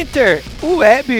Inter Web.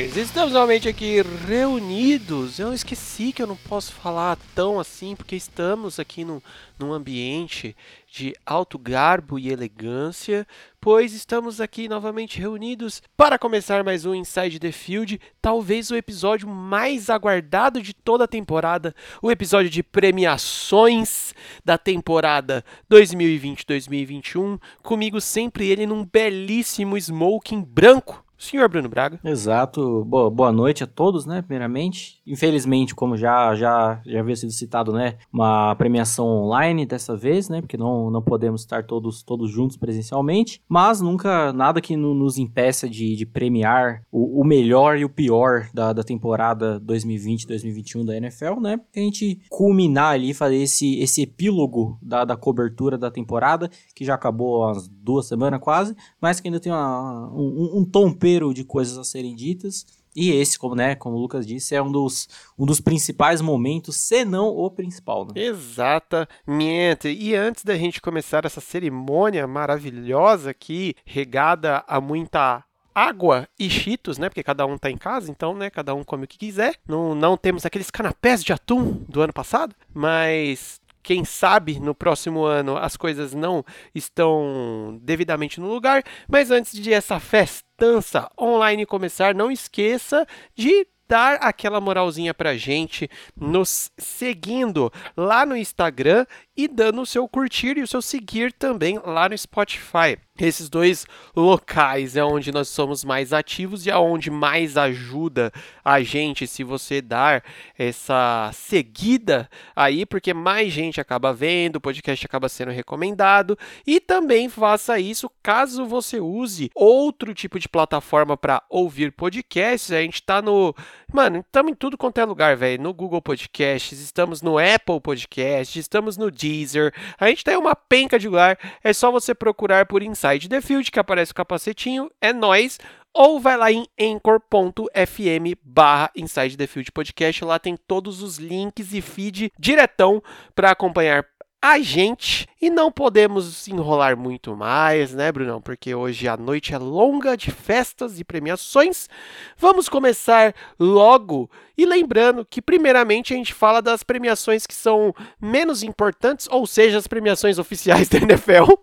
Estamos novamente aqui reunidos. Eu esqueci que eu não posso falar tão assim, porque estamos aqui num, num ambiente de alto garbo e elegância, pois estamos aqui novamente reunidos para começar mais um Inside the Field, talvez o episódio mais aguardado de toda a temporada, o episódio de premiações da temporada 2020-2021, comigo sempre ele num belíssimo smoking branco senhor Bruno Braga. Exato. Boa, boa noite a todos, né? Primeiramente. Infelizmente, como já, já, já havia sido citado, né? Uma premiação online dessa vez, né? Porque não, não podemos estar todos, todos juntos presencialmente. Mas nunca nada que no, nos impeça de, de premiar o, o, melhor e o pior da, da temporada 2020-2021 da NFL, né? Pra gente culminar ali, fazer esse, esse epílogo da, da cobertura da temporada, que já acabou há duas semanas quase, mas que ainda tem uma, um, um tom de coisas a serem ditas. E esse, como, né, como o Lucas disse, é um dos, um dos principais momentos, se não o principal. Né? Exatamente. E antes da gente começar essa cerimônia maravilhosa aqui, regada a muita água e cheetos, né? Porque cada um tá em casa, então, né? Cada um come o que quiser. Não, não temos aqueles canapés de atum do ano passado, mas quem sabe no próximo ano as coisas não estão devidamente no lugar. Mas antes de essa festança online começar, não esqueça de dar aquela moralzinha pra gente, nos seguindo lá no Instagram e dando o seu curtir e o seu seguir também lá no Spotify. Esses dois locais é onde nós somos mais ativos e aonde mais ajuda a gente se você dar essa seguida aí, porque mais gente acaba vendo, o podcast acaba sendo recomendado e também faça isso caso você use outro tipo de plataforma para ouvir podcasts. A gente tá no, mano, estamos em tudo quanto é lugar, velho, no Google Podcasts, estamos no Apple Podcasts, estamos no Deezer. A gente tem uma penca de lugar, é só você procurar por Inside the Field, que aparece o capacetinho, é nós. Ou vai lá em anchor.fm barra Inside the Field Podcast. Lá tem todos os links e feed diretão para acompanhar a gente e não podemos enrolar muito mais, né, Brunão? Porque hoje a noite é longa de festas e premiações. Vamos começar logo e lembrando que, primeiramente, a gente fala das premiações que são menos importantes, ou seja, as premiações oficiais da NFL.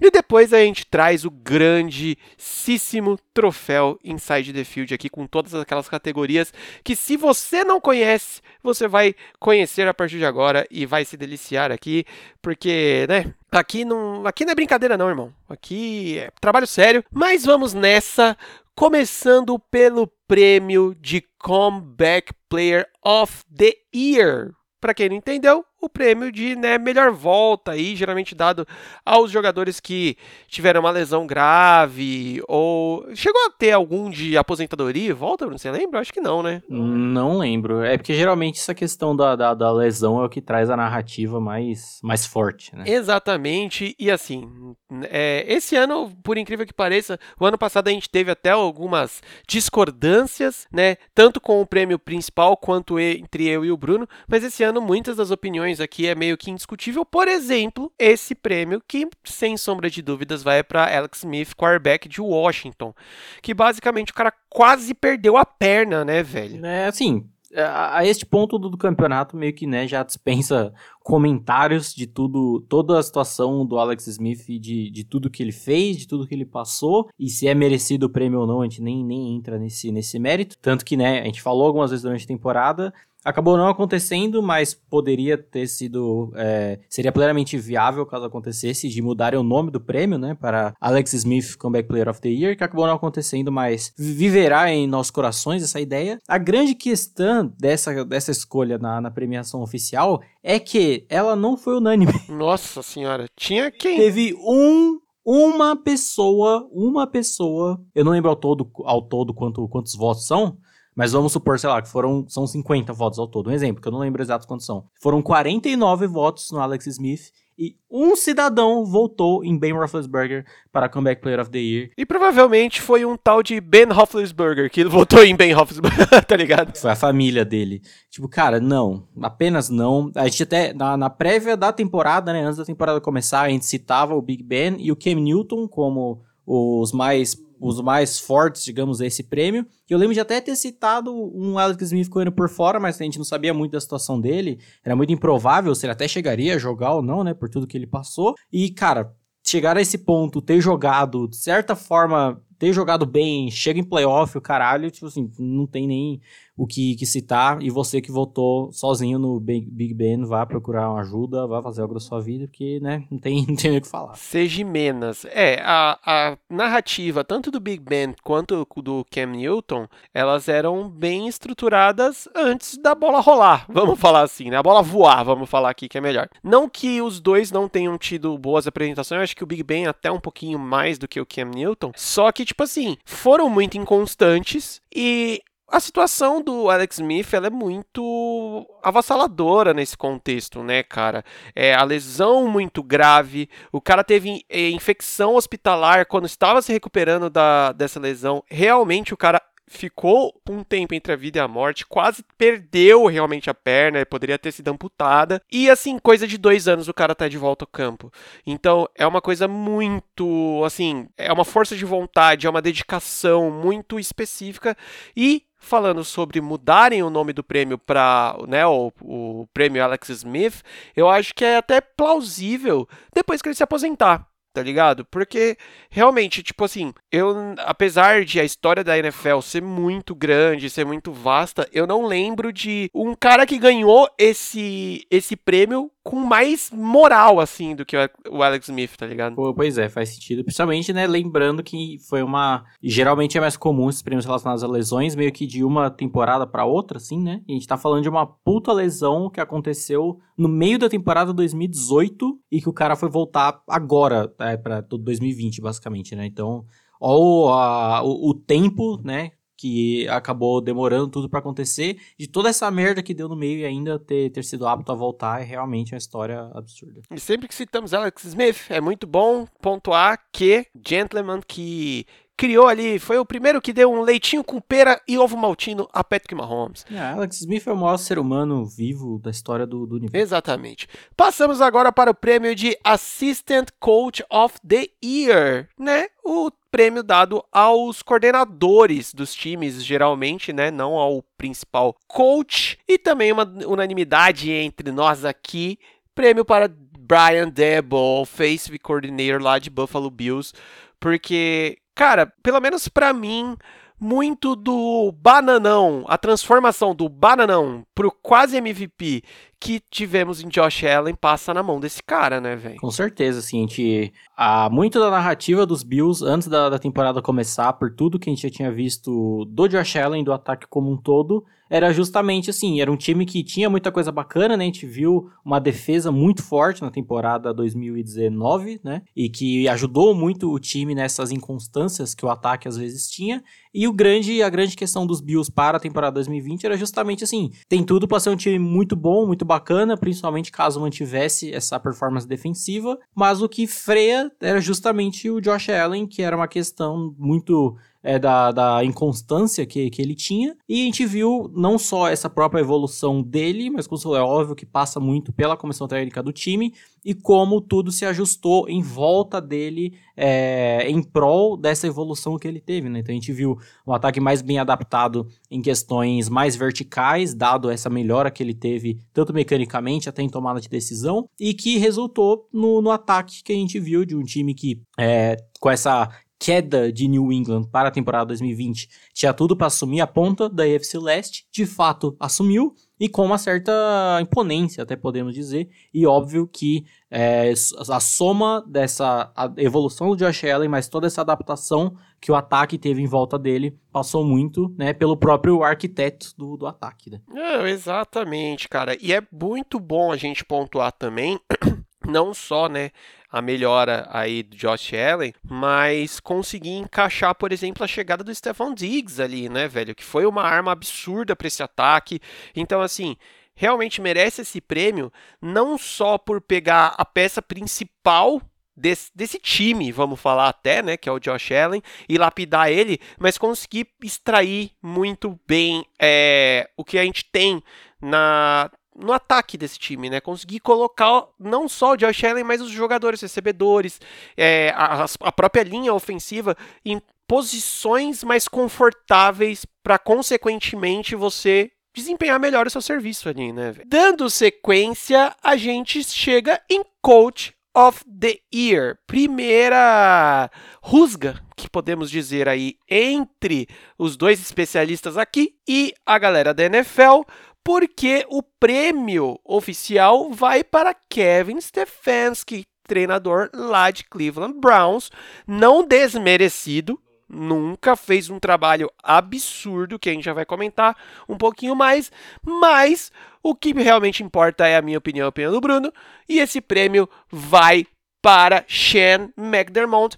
E depois a gente traz o grandíssimo troféu Inside the Field aqui, com todas aquelas categorias que, se você não conhece, você vai conhecer a partir de agora e vai se deliciar aqui, porque, né? Aqui não, aqui não é brincadeira, não, irmão. Aqui é trabalho sério. Mas vamos nessa começando pelo prêmio de Comeback Player of the Year. Para quem não entendeu, o prêmio de né, melhor volta aí, geralmente dado aos jogadores que tiveram uma lesão grave ou chegou a ter algum de aposentadoria volta, você lembra? Acho que não, né? Não lembro. É porque geralmente essa questão da, da, da lesão é o que traz a narrativa mais, mais forte, né? Exatamente. E assim, é, esse ano, por incrível que pareça, o ano passado a gente teve até algumas discordâncias, né? Tanto com o prêmio principal quanto entre eu e o Bruno, mas esse ano muitas das opiniões aqui é meio que indiscutível. Por exemplo, esse prêmio que, sem sombra de dúvidas, vai para Alex Smith, quarterback de Washington, que basicamente o cara quase perdeu a perna, né, velho? É, assim, a, este ponto do, do, campeonato meio que né, já dispensa comentários de tudo, toda a situação do Alex Smith, de, de tudo que ele fez, de tudo que ele passou, e se é merecido o prêmio ou não, a gente nem, nem entra nesse, nesse mérito. Tanto que, né, a gente falou algumas vezes durante a temporada, Acabou não acontecendo, mas poderia ter sido. É, seria plenamente viável caso acontecesse de mudarem o nome do prêmio, né? Para Alex Smith Comeback Player of the Year, que acabou não acontecendo, mas viverá em nossos corações essa ideia. A grande questão dessa, dessa escolha na, na premiação oficial é que ela não foi unânime. Nossa senhora, tinha quem? Teve um uma pessoa, uma pessoa, eu não lembro ao todo, ao todo quanto, quantos votos são, mas vamos supor, sei lá, que foram são 50 votos ao todo. Um exemplo, que eu não lembro exatos quantos são. Foram 49 votos no Alex Smith e um cidadão votou em Ben Roethlisberger para Comeback Player of the Year. E provavelmente foi um tal de Ben Roethlisberger que votou em Ben Roethlisberger, tá ligado? Foi a família dele. Tipo, cara, não, apenas não. A gente até, na, na prévia da temporada, né, antes da temporada começar, a gente citava o Big Ben e o Cam Newton como os mais os mais fortes, digamos, desse prêmio. Eu lembro de até ter citado um Alex Smith correndo por fora, mas a gente não sabia muito da situação dele. Era muito improvável se ele até chegaria a jogar ou não, né? Por tudo que ele passou. E, cara, chegar a esse ponto, ter jogado, de certa forma, ter jogado bem, chega em playoff, o caralho, tipo assim, não tem nem o que, que citar. E você que votou sozinho no Big, Ben, vá procurar uma ajuda, vá fazer algo da sua vida, porque, né, não tem, não tem o que falar. Seja menos. É, a, a narrativa, tanto do Big Ben quanto do Cam Newton, elas eram bem estruturadas antes da bola rolar, vamos falar assim, né? A bola voar, vamos falar aqui que é melhor. Não que os dois não tenham tido boas apresentações, eu acho que o Big Ben até um pouquinho mais do que o Cam Newton, só que, tipo assim, foram muito inconstantes e a situação do Alex Smith ela é muito avassaladora nesse contexto, né, cara? É a lesão muito grave, o cara teve é, infecção hospitalar quando estava se recuperando da, dessa lesão. Realmente o cara ficou um tempo entre a vida e a morte, quase perdeu realmente a perna, poderia ter sido amputada. E assim, coisa de dois anos o cara tá de volta ao campo. Então é uma coisa muito, assim, é uma força de vontade, é uma dedicação muito específica e falando sobre mudarem o nome do prêmio para né, o, o prêmio Alex Smith, eu acho que é até plausível depois que ele se aposentar tá ligado? Porque realmente, tipo assim, eu apesar de a história da NFL ser muito grande, ser muito vasta, eu não lembro de um cara que ganhou esse esse prêmio com mais moral, assim, do que o Alex Smith, tá ligado? Pois é, faz sentido. Principalmente, né, lembrando que foi uma. Geralmente é mais comum esses prêmios relacionados a lesões, meio que de uma temporada para outra, assim, né? E a gente tá falando de uma puta lesão que aconteceu no meio da temporada 2018 e que o cara foi voltar agora, é, pra todo 2020, basicamente, né? Então. Ó, o, o tempo, né, que acabou demorando tudo para acontecer, de toda essa merda que deu no meio e ainda ter, ter sido apto a voltar, é realmente uma história absurda. E sempre que citamos Alex Smith, é muito bom pontuar que Gentleman que criou ali, foi o primeiro que deu um leitinho com pera e ovo maltino a Patrick Mahomes. É, Alex Smith é o maior ser humano vivo da história do, do universo. Exatamente. Passamos agora para o prêmio de Assistant Coach of the Year, né? O prêmio dado aos coordenadores dos times, geralmente, né? Não ao principal coach. E também uma unanimidade entre nós aqui. Prêmio para Brian Debo, Face Coordinator lá de Buffalo Bills. Porque, cara, pelo menos para mim, muito do bananão, a transformação do bananão pro quase MVP que tivemos em Josh Allen passa na mão desse cara, né, velho? Com certeza, assim, a gente. Há muito da narrativa dos Bills antes da, da temporada começar, por tudo que a gente já tinha visto do Josh Allen, do ataque como um todo, era justamente assim, era um time que tinha muita coisa bacana, né? A gente viu uma defesa muito forte na temporada 2019, né? E que ajudou muito o time nessas inconstâncias que o ataque às vezes tinha. E o grande, a grande questão dos Bills para a temporada 2020 era justamente assim, tem tudo para ser um time muito bom, muito bacana, principalmente caso mantivesse essa performance defensiva, mas o que freia era justamente o Josh Allen, que era uma questão muito é, da, da inconstância que, que ele tinha. E a gente viu não só essa própria evolução dele, mas como é óbvio que passa muito pela comissão técnica do time e como tudo se ajustou em volta dele é, em prol dessa evolução que ele teve. Né? Então a gente viu um ataque mais bem adaptado em questões mais verticais, dado essa melhora que ele teve, tanto mecanicamente até em tomada de decisão, e que resultou no, no ataque que a gente viu de um time que é, com essa queda de New England para a temporada 2020 tinha tudo para assumir a ponta da AFC Leste, de fato assumiu e com uma certa imponência, até podemos dizer, e óbvio que é, a soma dessa evolução do Josh Allen, mas toda essa adaptação que o ataque teve em volta dele, passou muito, né, pelo próprio arquiteto do, do ataque, né? É, exatamente, cara, e é muito bom a gente pontuar também não só, né, a melhora aí do Josh Allen, mas conseguir encaixar, por exemplo, a chegada do Stephon Diggs ali, né, velho, que foi uma arma absurda para esse ataque. Então, assim, realmente merece esse prêmio, não só por pegar a peça principal Desse, desse, time, vamos falar até, né, que é o Josh Allen, e lapidar ele, mas conseguir extrair muito bem é, o que a gente tem na no ataque desse time, né? Conseguir colocar não só o Josh Allen, mas os jogadores recebedores, é, a, a, própria linha ofensiva em posições mais confortáveis para consequentemente você desempenhar melhor o seu serviço ali, né? Dando sequência, a gente chega em Coach of the Year. Primeira rusga que podemos dizer aí entre os dois especialistas aqui e a galera da NFL, porque o prêmio oficial vai para Kevin Stefanski, treinador lá de Cleveland Browns, não desmerecido, nunca fez um trabalho absurdo que a gente já vai comentar um pouquinho mais, mas o que realmente importa é a minha opinião, a opinião do Bruno, e esse prêmio vai para Sean McDermott,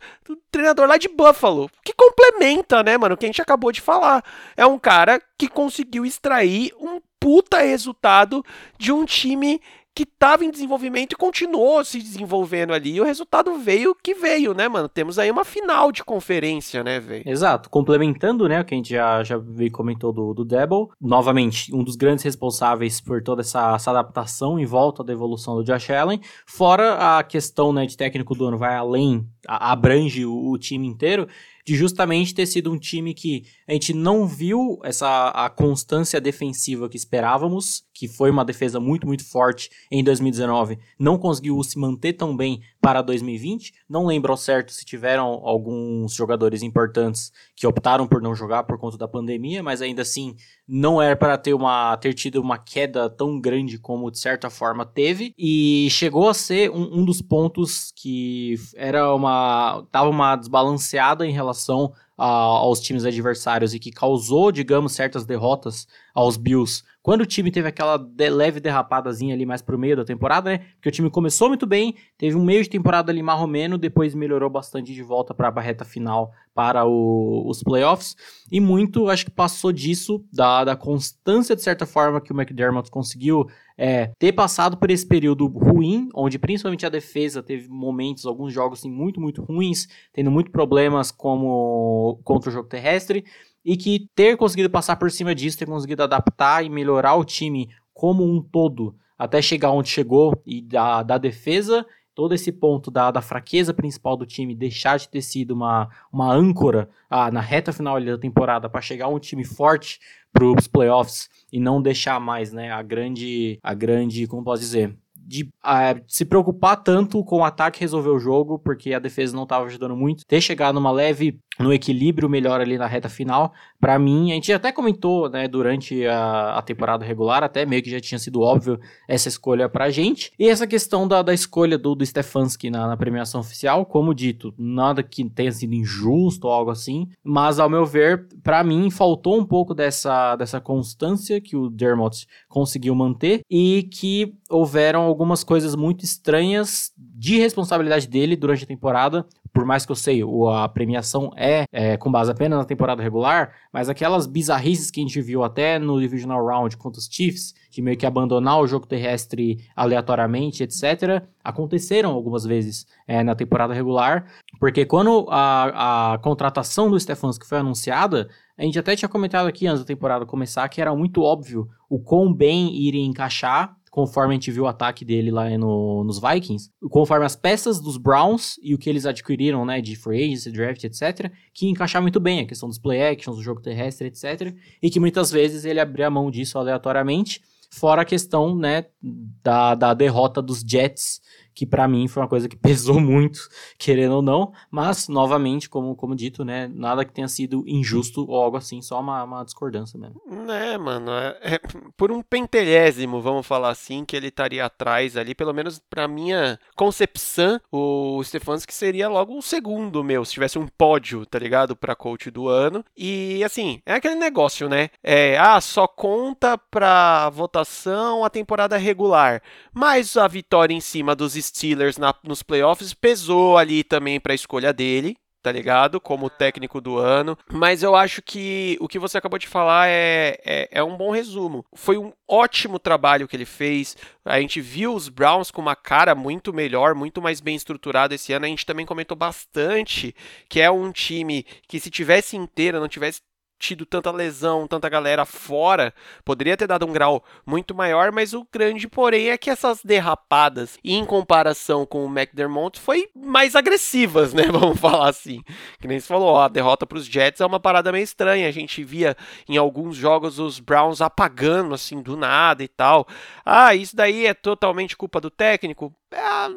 treinador lá de Buffalo, que complementa, né, mano, o que a gente acabou de falar. É um cara que conseguiu extrair um puta resultado de um time que estava em desenvolvimento e continuou se desenvolvendo ali. E o resultado veio que veio, né, mano? Temos aí uma final de conferência, né, velho? Exato. Complementando, né, o que a gente já, já comentou do, do Debo. Novamente, um dos grandes responsáveis por toda essa, essa adaptação em volta da evolução do Josh Allen. Fora a questão, né, de técnico do ano vai além, abrange o, o time inteiro de justamente ter sido um time que a gente não viu essa a constância defensiva que esperávamos, que foi uma defesa muito, muito forte em 2019, não conseguiu se manter tão bem para 2020. Não lembro ao certo se tiveram alguns jogadores importantes que optaram por não jogar por conta da pandemia, mas ainda assim não era para ter uma ter tido uma queda tão grande como de certa forma teve e chegou a ser um, um dos pontos que era uma tava uma desbalanceada em relação a, aos times adversários e que causou, digamos, certas derrotas aos Bills quando o time teve aquela de leve derrapadazinha ali mais pro meio da temporada, né? Porque o time começou muito bem, teve um meio de temporada ali marromeno, depois melhorou bastante de volta para a barreta final para o, os playoffs. E muito, acho que passou disso, da, da constância de certa forma que o McDermott conseguiu é, ter passado por esse período ruim, onde principalmente a defesa teve momentos, alguns jogos assim, muito, muito ruins, tendo muitos problemas como contra o jogo terrestre e que ter conseguido passar por cima disso, ter conseguido adaptar e melhorar o time como um todo até chegar onde chegou e da, da defesa, todo esse ponto da, da fraqueza principal do time deixar de ter sido uma, uma âncora ah, na reta final da temporada para chegar um time forte para os playoffs e não deixar mais né, a grande, a grande, como posso dizer, de uh, se preocupar tanto com o ataque resolver o jogo, porque a defesa não estava ajudando muito. Ter chegado numa leve no equilíbrio melhor ali na reta final, para mim, a gente até comentou, né, durante a, a, temporada regular, até meio que já tinha sido óbvio essa escolha pra gente. E essa questão da, da escolha do, do Stefanski na, na, premiação oficial, como dito, nada que tenha sido injusto ou algo assim, mas ao meu ver, para mim, faltou um pouco dessa, dessa constância que o Dermott conseguiu manter e que houveram algumas coisas muito estranhas de responsabilidade dele durante a temporada. Por mais que eu sei, a premiação é, é, com base apenas na temporada regular, mas aquelas bizarrices que a gente viu até no Divisional Round contra os Chiefs, de meio que abandonar o jogo terrestre aleatoriamente, etc., aconteceram algumas vezes é, na temporada regular, porque quando a, a contratação do Stefanski foi anunciada, a gente até tinha comentado aqui antes da temporada começar que era muito óbvio o quão bem iria encaixar conforme a gente viu o ataque dele lá no, nos Vikings, conforme as peças dos Browns e o que eles adquiriram, né, de free agency, draft, etc., que encaixar muito bem a questão dos play actions, do jogo terrestre, etc., e que muitas vezes ele abria mão disso aleatoriamente, fora a questão, né, da, da derrota dos Jets que para mim foi uma coisa que pesou muito, querendo ou não, mas novamente, como, como dito, né, nada que tenha sido injusto ou algo assim, só uma, uma discordância mesmo. É, mano, é, é, por um pentelésimo, vamos falar assim, que ele estaria atrás ali, pelo menos pra minha concepção, o Stefanski seria logo o segundo meu, se tivesse um pódio, tá ligado, pra coach do ano, e assim, é aquele negócio, né, é, ah, só conta pra votação a temporada regular, mas a vitória em cima dos Steelers na, nos playoffs pesou ali também para a escolha dele, tá ligado? Como técnico do ano. Mas eu acho que o que você acabou de falar é, é, é, um bom resumo. Foi um ótimo trabalho que ele fez. A gente viu os Browns com uma cara muito melhor, muito mais bem estruturada esse ano. A gente também comentou bastante que é um time que, se tivesse inteiro, não tivesse tido tanta lesão, tanta galera fora, poderia ter dado um grau muito maior, mas o grande porém é que essas derrapadas, em comparação com o McDermott, foi mais agressivas, né? Vamos falar assim. Que nem você falou, ó, a derrota para os Jets é uma parada meio estranha. A gente via em alguns jogos os Browns apagando assim do nada e tal. Ah, isso daí é totalmente culpa do técnico?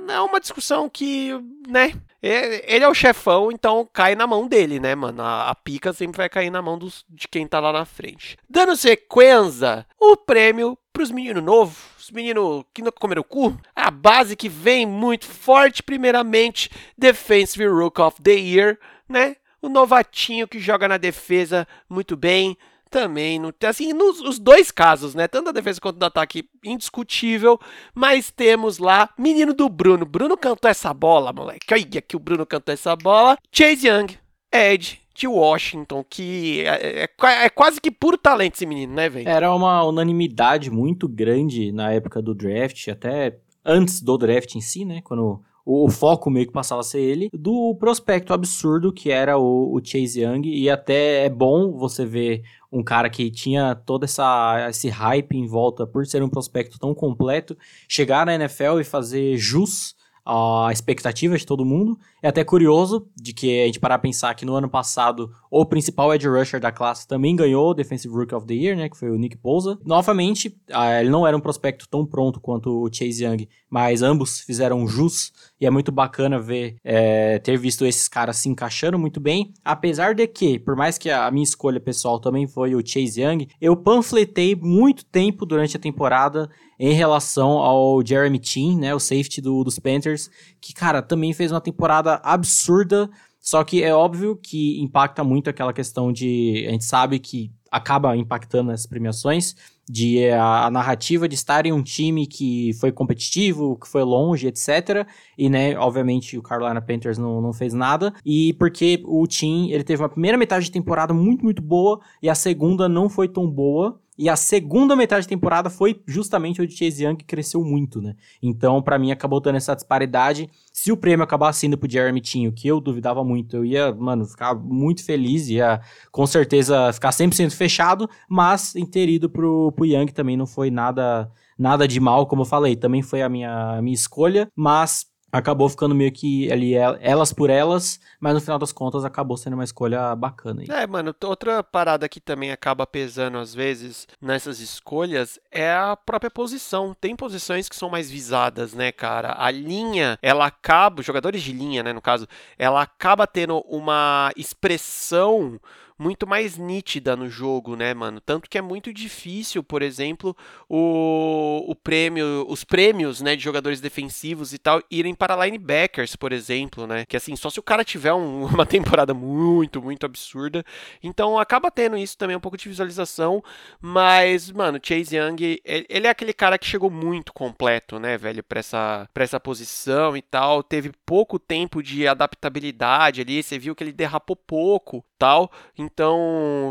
É, uma discussão que, né? É, ele é o chefão, então cai na mão dele, né, mano? A, a pica sempre vai cair na mão dos, de quem tá lá na frente. Dando sequência, o prêmio pros meninos novos, os meninos que não comeram o cu. A base que vem muito forte, primeiramente, Defensive Rook of the Year, né? O novatinho que joga na defesa muito bem, também não assim nos os dois casos, né? Tanto a defesa quanto o ataque indiscutível, mas temos lá menino do Bruno. Bruno cantou essa bola, moleque. Olha que o Bruno cantou essa bola. Chase Young, Ed de Washington, que é, é, é quase que puro talento esse menino, né, velho? Era uma unanimidade muito grande na época do draft, até antes do draft em si, né? Quando o, foco meio que passava a ser ele, do prospecto absurdo que era o, o, Chase Young, e até é bom você ver um cara que tinha todo essa, esse hype em volta por ser um prospecto tão completo, chegar na NFL e fazer jus a expectativa de todo mundo. É até curioso de que a gente parar a pensar que no ano passado o principal edge rusher da classe também ganhou o Defensive Rookie of the Year, né, que foi o Nick Bosa. Novamente, ele não era um prospecto tão pronto quanto o Chase Young, mas ambos fizeram jus e é muito bacana ver é, ter visto esses caras se encaixando muito bem. Apesar de que, por mais que a minha escolha pessoal também foi o Chase Young, eu panfletei muito tempo durante a temporada em relação ao Jeremy Chin, né, o safety do, dos Panthers, que, cara, também fez uma temporada absurda, só que é óbvio que impacta muito aquela questão de. A gente sabe que acaba impactando as premiações, de a, a, narrativa de estar em um time que foi competitivo, que foi longe, etc. E, né, obviamente o Carolina Panthers não, não fez nada. E porque o time, ele teve uma primeira metade de temporada muito, muito boa e a segunda não foi tão boa. E a segunda metade da temporada foi justamente onde Chase Young cresceu muito, né? Então, para mim, acabou tendo essa disparidade. Se o prêmio acabasse indo pro Jeremy Tinho, que eu duvidava muito, eu ia, mano, ficar muito feliz, ia com certeza ficar 100% fechado, mas ter ido pro, pro Young também não foi nada nada de mal, como eu falei, também foi a minha, a minha escolha, mas acabou ficando meio que ali elas por elas, mas no final das contas acabou sendo uma escolha bacana. Aí. É, mano, outra parada que também acaba pesando às vezes nessas escolhas é a própria posição. Tem posições que são mais visadas, né, cara? A linha, ela acaba, jogadores de linha, né, no caso, ela acaba tendo uma expressão muito mais nítida no jogo, né, mano? Tanto que é muito difícil, por exemplo, o, o prêmio, os prêmios, né, de jogadores defensivos e tal irem para linebackers, por exemplo, né? Que assim, só se o cara tiver um, uma temporada muito, muito absurda. Então acaba tendo isso também um pouco de visualização, mas, mano, Chase Young, ele é aquele cara que chegou muito completo, né, velho, para essa, pra essa posição e tal. Teve pouco tempo de adaptabilidade ali, você viu que ele derrapou pouco, tal. Então,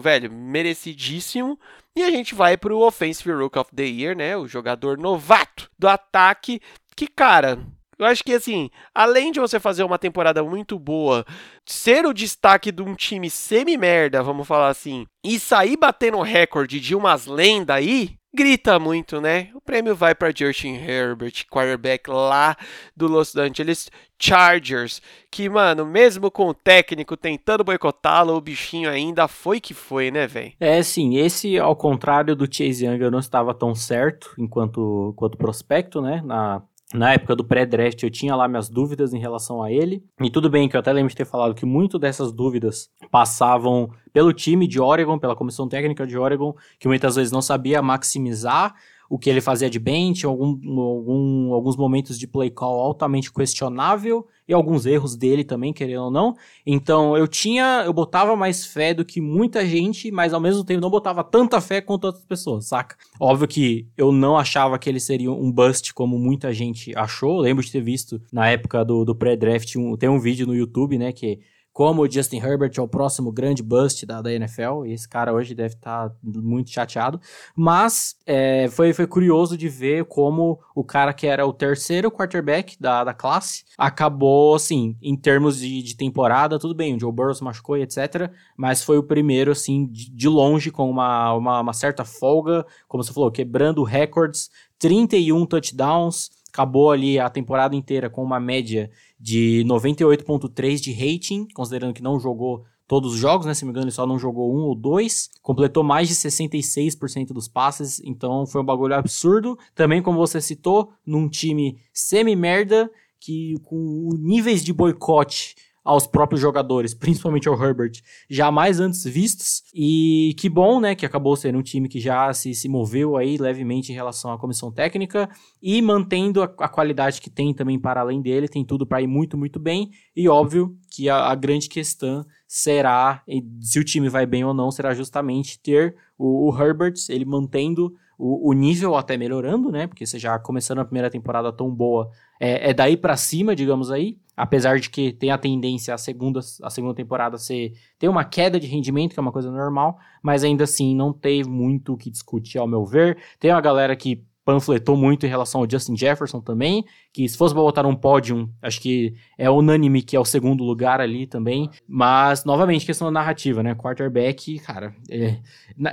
velho, merecidíssimo. E a gente vai pro Offensive Rook of the Year, né? O jogador novato do ataque. Que, cara, eu acho que assim, além de você fazer uma temporada muito boa, ser o destaque de um time semi-merda, vamos falar assim, e sair batendo recorde de umas lendas aí, grita muito, né? O prêmio vai para Justin Herbert, quarterback lá do Los Angeles Chargers, que, mano, mesmo com o técnico tentando boicotá-lo, o bichinho ainda foi que foi, né, velho? É, sim, esse, ao contrário do Chase Young, eu não estava tão certo enquanto, enquanto prospecto, né, na na época do pré-draft eu tinha lá minhas dúvidas em relação a ele. E tudo bem que eu até lembro de ter falado que muito dessas dúvidas passavam pelo time de Oregon, pela comissão técnica de Oregon, que muitas vezes não sabia maximizar o que ele fazia de bench, algum, algum, alguns momentos de play call altamente questionável e alguns erros dele também, querendo ou não. Então eu tinha, eu botava mais fé do que muita gente, mas ao mesmo tempo não botava tanta fé quanto outras pessoas, saca? Óbvio que eu não achava que ele seria um bust como muita gente achou. Eu lembro de ter visto na época do, do pré-draft, um, tem um vídeo no YouTube, né, que como o Justin Herbert é o próximo grande bust da, da NFL, e esse cara hoje deve estar tá muito chateado. Mas é, foi, foi curioso de ver como o cara que era o terceiro quarterback da, da classe acabou, assim, em termos de, de temporada, tudo bem, o Joe Burrow se machucou e etc. Mas foi o primeiro, assim, de, de longe, com uma, uma, uma certa folga, como você falou, quebrando records, 31 touchdowns acabou ali a temporada inteira com uma média de 98.3 de rating, considerando que não jogou todos os jogos, né? Se me engano, ele só não jogou um ou dois. Completou mais de 66% dos passes, então foi um bagulho absurdo. Também, como você citou, num time semi-merda, que com níveis de boicote aos próprios jogadores, principalmente ao Herbert, jamais antes vistos. E que bom, né, que acabou sendo um time que já se, se moveu aí levemente em relação à comissão técnica e mantendo a, a qualidade que tem também para além dele, tem tudo para ir muito, muito bem. E óbvio que a, a, grande questão será, se o time vai bem ou não, será justamente ter o, o Herbert, ele mantendo o, o, nível até melhorando, né? Porque você já começando a primeira temporada tão boa, é, é daí para cima, digamos aí. Apesar de que tem a tendência a segunda, a segunda temporada ser ter uma queda de rendimento, que é uma coisa normal, mas ainda assim não teve muito o que discutir, ao meu ver. Tem uma galera que panfletou muito em relação ao Justin Jefferson também, que se fosse botar um pódio, acho que é unânime que é o segundo lugar ali também. Mas, novamente, questão da narrativa, né? Quarterback, cara, é,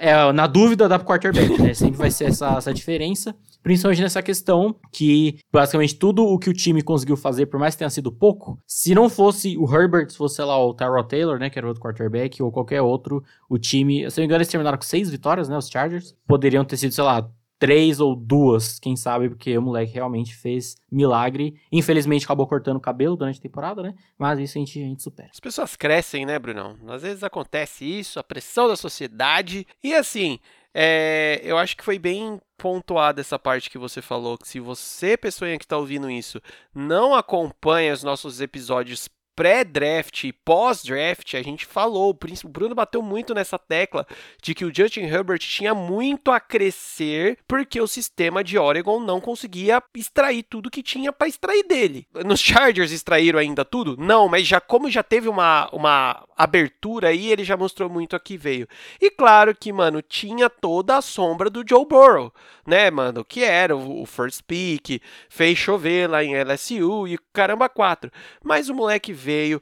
é na dúvida dá pro quarterback, né? Sempre vai ser essa, essa diferença. Principalmente nessa questão que, basicamente, tudo o que o time conseguiu fazer, por mais que tenha sido pouco, se não fosse o Herbert, se fosse, sei lá, o Tyrod Taylor, né, que era outro quarterback, ou qualquer outro, o time, se não me engano, eles terminaram com seis vitórias, né, os Chargers, poderiam ter sido, sei lá, três ou duas, quem sabe, porque o moleque realmente fez milagre. Infelizmente acabou cortando o cabelo durante a temporada, né? Mas isso a gente, a gente supera. As pessoas crescem, né, Brunão? Às vezes acontece isso, a pressão da sociedade. E assim, é, eu acho que foi bem pontuada essa parte que você falou, que se você, pessoa que está ouvindo isso, não acompanha os nossos episódios pré-draft e pós-draft, a gente falou, o Bruno bateu muito nessa tecla de que o Justin Herbert tinha muito a crescer porque o sistema de Oregon não conseguia extrair tudo que tinha para extrair dele. Nos Chargers extraíram ainda tudo? Não, mas já como já teve uma, uma abertura aí, ele já mostrou muito a que veio. E claro que, mano, tinha toda a sombra do Joe Burrow, né, mano, que era o, o first pick, fez chover lá em LSU e caramba quatro. Mas o moleque veio veio,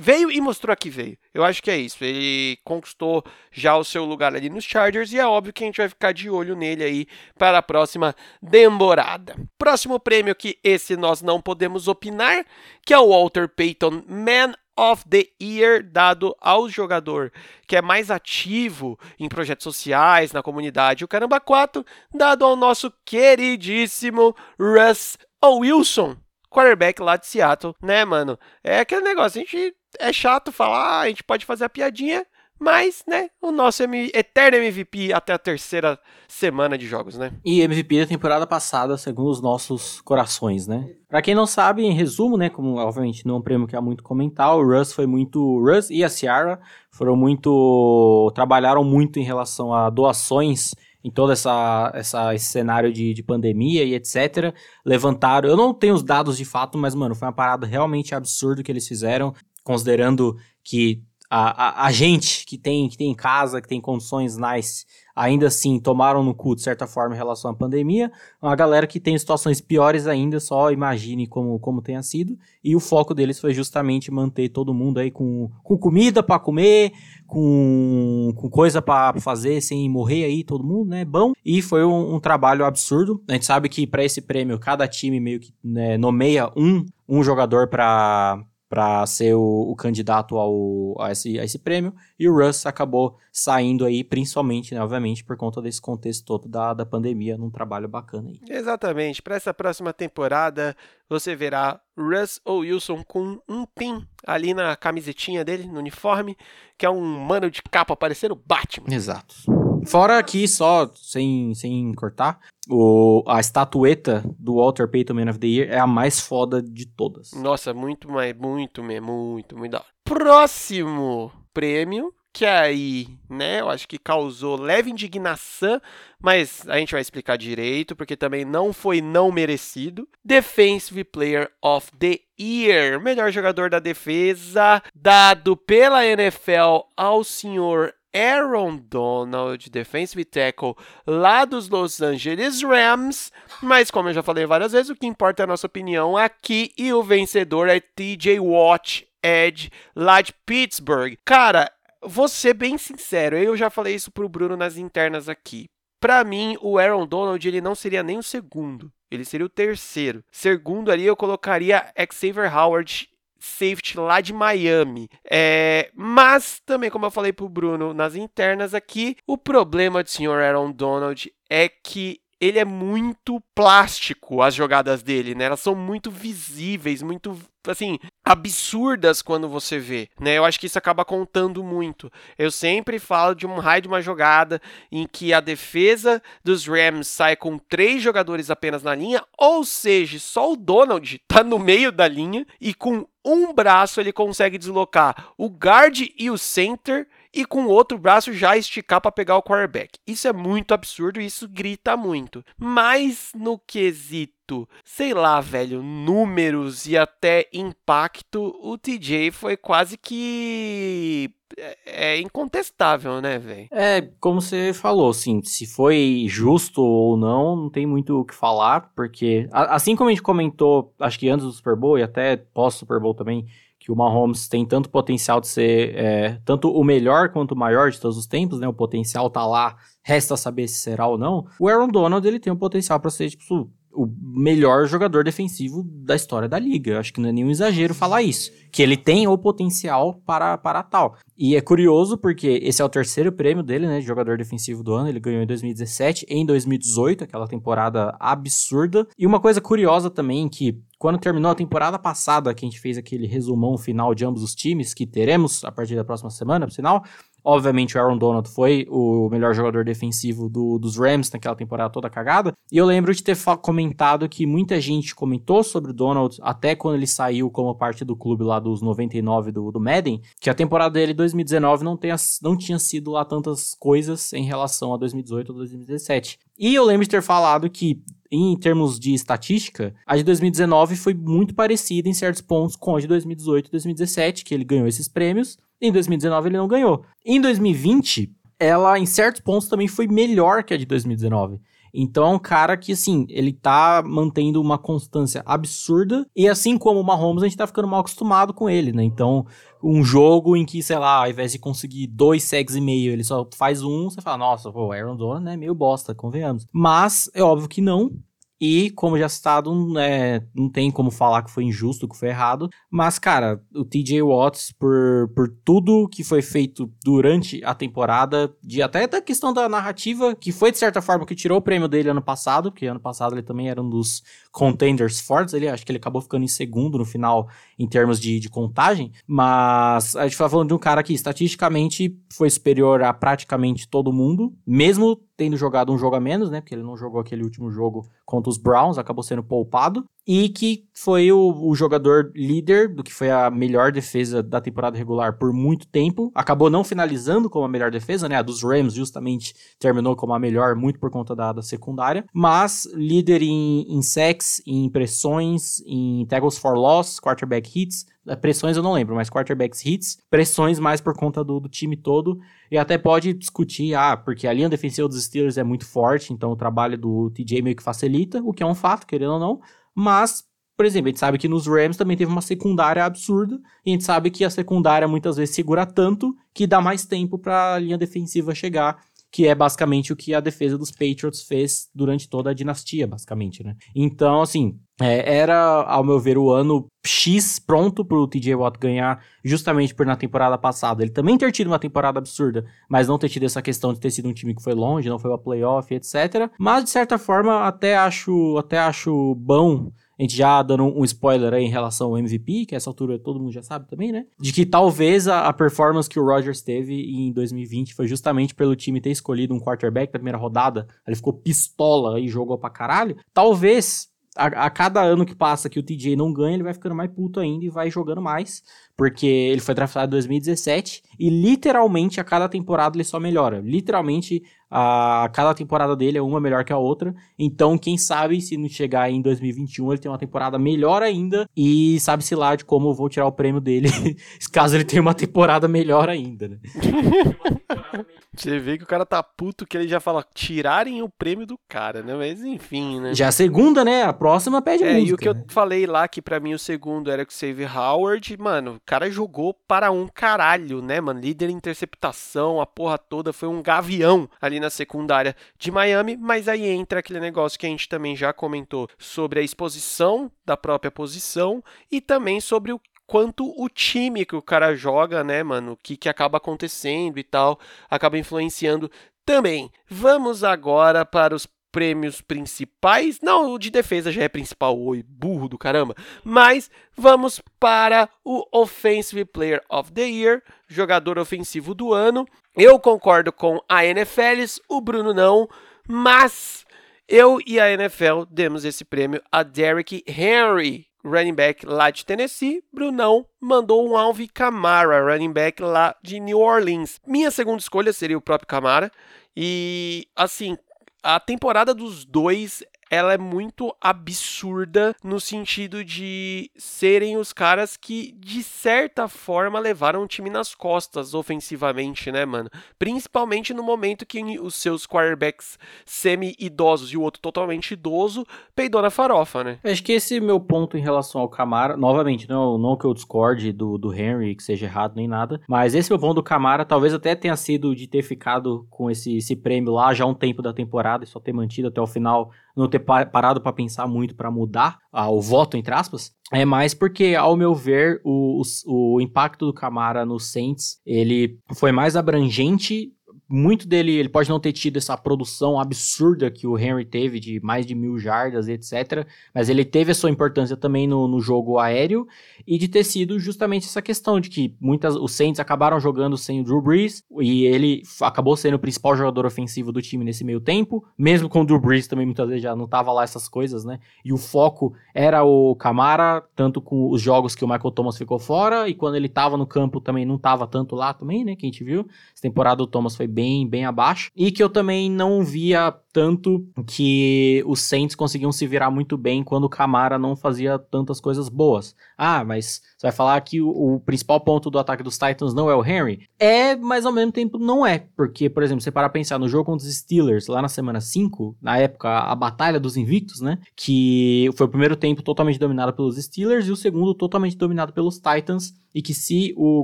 veio e mostrou que veio. Eu acho que é isso. Ele conquistou já o seu lugar ali nos Chargers e é óbvio que a gente vai ficar de olho nele aí para a próxima temporada. Próximo prêmio que esse nós não podemos opinar, que é o Walter Payton Man of the Year dado ao jogador que é mais ativo em projetos sociais, na comunidade, o Caramba 4, dado ao nosso queridíssimo Russ Wilson quarterback lá de Seattle, né, mano? É aquele negócio, a gente é chato falar, a gente pode fazer a piadinha, mas, né, o nosso M eterno MVP até a terceira semana de jogos, né? E MVP da temporada passada, segundo os nossos corações, né? Pra quem não sabe, em resumo, né, como obviamente não é um prêmio que há muito comentar, o Russ foi muito, o Russ e a Ciara foram muito, trabalharam muito em relação a doações em todo essa, essa, esse cenário de, de pandemia e etc. Levantaram. Eu não tenho os dados de fato, mas, mano, foi uma parada realmente absurda que eles fizeram, considerando que a, a, a, gente que tem, que tem casa, que tem condições nice, ainda assim tomaram no cu de certa forma em relação à pandemia. Uma galera que tem situações piores ainda, só imagine como, como tenha sido. E o foco deles foi justamente manter todo mundo aí com, com comida para comer, com, com coisa para fazer sem morrer aí, todo mundo, né? Bom. E foi um, um trabalho absurdo. A gente sabe que para esse prêmio, cada time meio que né, nomeia um, um jogador para para ser o, o, candidato ao, a, esse, a esse prêmio, e o Russ acabou saindo aí, principalmente, né, obviamente, por conta desse contexto todo da, da pandemia, num trabalho bacana aí. Exatamente, para essa próxima temporada, você verá Russ ou Wilson com um pin ali na camisetinha dele, no uniforme, que é um mano de capa parecendo Batman. Exato. Fora aqui, só sem, sem cortar, o, a estatueta do Walter Payton Man of the Year é a mais foda de todas. Nossa, muito mais, muito, muito, muito da hora. Próximo prêmio que aí, né, eu acho que causou leve indignação, mas a gente vai explicar direito, porque também não foi não merecido. Defensive Player of the Year, melhor jogador da defesa, dado pela NFL ao senhor Aaron Donald, defensive tackle lá dos Los Angeles Rams. Mas, como eu já falei várias vezes, o que importa é a nossa opinião aqui. E o vencedor é TJ Watt, Edge, lá de Pittsburgh. Cara, vou ser bem sincero, eu já falei isso pro Bruno nas internas aqui. Para mim, o Aaron Donald ele não seria nem o segundo, ele seria o terceiro. Segundo ali eu colocaria Xavier Howard safety lá de Miami. É, mas também, como eu falei pro Bruno nas internas aqui, o problema do senhor Aaron Donald é que ele é muito plástico as jogadas dele, né? Elas são muito visíveis, muito assim, absurdas quando você vê, né? Eu acho que isso acaba contando muito. Eu sempre falo de um raio de uma jogada em que a defesa dos Rams sai com três jogadores apenas na linha, ou seja, só o Donald tá no meio da linha e com um braço ele consegue deslocar o guard e o center e com o outro braço já esticar para pegar o quarterback. Isso é muito absurdo e isso grita muito. Mas no quesito, sei lá, velho, números e até impacto, o TJ foi quase que é, é incontestável, né, velho? É, como você falou, assim, se foi justo ou não, não tem muito o que falar, porque assim como a gente comentou, acho que antes do Super Bowl e até pós Super Bowl também, que o Mahomes tem tanto potencial de ser é, tanto o melhor quanto o maior de todos os tempos, né? O potencial tá lá, resta saber se será ou não. O Aaron Donald, ele tem o potencial para ser, tipo, o melhor jogador defensivo da história da liga. Eu acho que não é nenhum exagero falar isso. Que ele tem o potencial para, para tal. E é curioso porque esse é o terceiro prêmio dele, né? De jogador defensivo do ano. Ele ganhou em 2017, em 2018, aquela temporada absurda. E uma coisa curiosa também que quando terminou a temporada passada, que a gente fez aquele resumão final de ambos os times, que teremos a partir da próxima semana, por sinal, Obviamente, o Aaron Donald foi o melhor jogador defensivo do, dos Rams naquela temporada toda cagada. E eu lembro de ter comentado que muita gente comentou sobre o Donald, até quando ele saiu como parte do clube lá dos 99 do, do Madden, que a temporada dele 2019 não, tenha, não tinha sido lá tantas coisas em relação a 2018 ou 2017. E eu lembro de ter falado que em termos de estatística, a de 2019 foi muito parecida em certos pontos com a de 2018 e 2017, que ele ganhou esses prêmios. Em 2019 ele não ganhou. Em 2020, ela em certos pontos também foi melhor que a de 2019. Então é um cara que, assim, ele tá mantendo uma constância absurda. E assim como o Mahomes, a gente tá ficando mal acostumado com ele, né? Então, um jogo em que, sei lá, ao invés de conseguir dois segs e meio, ele só faz um, você fala, nossa, o Aaron Donald é meio bosta, convenhamos. Mas é óbvio que não. E, como já citado, é, não tem como falar que foi injusto, que foi errado. Mas, cara, o TJ Watts, por, por tudo que foi feito durante a temporada, de até da questão da narrativa, que foi de certa forma que tirou o prêmio dele ano passado, porque ano passado ele também era um dos contenders fortes. Ele, acho que ele acabou ficando em segundo no final, em termos de, de contagem. Mas a gente tá falando de um cara que estatisticamente foi superior a praticamente todo mundo, mesmo tendo jogado um jogo a menos, né? Porque ele não jogou aquele último jogo contra os Browns, acabou sendo poupado. E que foi o, o, jogador líder do que foi a melhor defesa da temporada regular por muito tempo. Acabou não finalizando como a melhor defesa, né? A dos Rams justamente terminou como a melhor, muito por conta da, da secundária. Mas líder em, em sacks, em pressões, em tackles for loss, quarterback hits, pressões eu não lembro, mas quarterbacks hits, pressões mais por conta do, do, time todo, e até pode discutir, ah, porque a linha defensiva dos Steelers é muito forte, então o trabalho do TJ meio que facilita, o que é um fato, querendo ou não, mas, por exemplo, a gente sabe que nos Rams também teve uma secundária absurda, e a gente sabe que a secundária muitas vezes segura tanto que dá mais tempo para a linha defensiva chegar que é basicamente o que a defesa dos Patriots fez durante toda a dinastia, basicamente, né? Então, assim, é, era, ao meu ver, o ano X pronto pro TJ Watt ganhar, justamente por na temporada passada ele também ter tido uma temporada absurda, mas não ter tido essa questão de ter sido um time que foi longe, não foi pra playoff, etc. Mas, de certa forma, até acho, até acho bom a gente já dando um spoiler aí em relação ao MVP, que essa altura todo mundo já sabe também, né? De que talvez a, a performance que o Rodgers teve em 2020 foi justamente pelo time ter escolhido um quarterback na primeira rodada. Ele ficou pistola e jogou pra caralho. Talvez a, a, cada ano que passa que o TJ não ganha, ele vai ficando mais puto ainda e vai jogando mais. Porque ele foi draftado em 2017 e literalmente a cada temporada ele só melhora. Literalmente a cada temporada dele é uma melhor que a outra. Então, quem sabe se não chegar em 2021 ele tem uma temporada melhor ainda e sabe-se lá de como eu vou tirar o prêmio dele caso ele tenha uma temporada melhor ainda, né? Você vê que o cara tá puto que ele já fala tirarem o prêmio do cara, né? Mas enfim, né? Já a segunda, né? A próxima pede é, música. E o que né? eu falei lá, que para mim o segundo era o Save Howard, mano, o cara jogou para um caralho, né, mano? Líder em interceptação, a porra toda, foi um gavião ali na secundária de Miami, mas aí entra aquele negócio que a gente também já comentou sobre a exposição da própria posição e também sobre o quanto o time que o cara joga, né, mano, o que, que acaba acontecendo e tal, acaba influenciando também. Vamos agora para os prêmios principais. Não, o de defesa já é principal, oi, burro do caramba. Mas vamos para o Offensive Player of the Year, jogador ofensivo do ano. Eu concordo com a NFL, o Bruno não, mas eu e a NFL demos esse prêmio a Derrick Henry, running back lá de Tennessee. Brunão mandou um Alvin Kamara, running back lá de New Orleans. Minha segunda escolha seria o próprio Kamara. E, assim, a temporada dos dois ela é muito absurda no sentido de serem os caras que, de certa forma, levaram o time nas costas ofensivamente, né, mano? Principalmente no momento que os seus quarterbacks semi-idosos e o outro totalmente idoso peidou na farofa, né? Acho que esse é meu ponto em relação ao Camara, novamente, não, não que eu discorde do, do Henry, que seja errado nem nada, mas esse meu ponto do Camara talvez até tenha sido de ter ficado com esse, esse prêmio lá já um tempo da temporada e só ter mantido até o final não ter parado para pensar muito para mudar ah, o voto, entre aspas, é mais porque, ao meu ver, o, o, o impacto do Camara no Saints, ele foi mais abrangente muito dele, ele pode não ter tido essa produção absurda que o Henry teve, de mais de mil jardas, etc. Mas ele teve a sua importância também no, no jogo aéreo e de ter sido justamente essa questão de que muitas, os Saints acabaram jogando sem o Drew Brees e ele acabou sendo o principal jogador ofensivo do time nesse meio tempo, mesmo com o Drew Brees também muitas vezes já não tava lá essas coisas, né? E o foco era o Camara, tanto com os jogos que o Michael Thomas ficou fora e quando ele tava no campo também não tava tanto lá também, né? Que a gente viu. Essa temporada o Thomas foi bem, bem abaixo. E que eu também não via tanto que os Saints conseguiam se virar muito bem quando o Camara não fazia tantas coisas boas. Ah, mas você vai falar que o, o, principal ponto do ataque dos Titans não é o Henry? É, mas ao mesmo tempo não é. Porque, por exemplo, você para pensar no jogo contra os Steelers, lá na semana 5, na época, a Batalha dos Invictos, né? Que foi o primeiro tempo totalmente dominado pelos Steelers e o segundo totalmente dominado pelos Titans. E que se o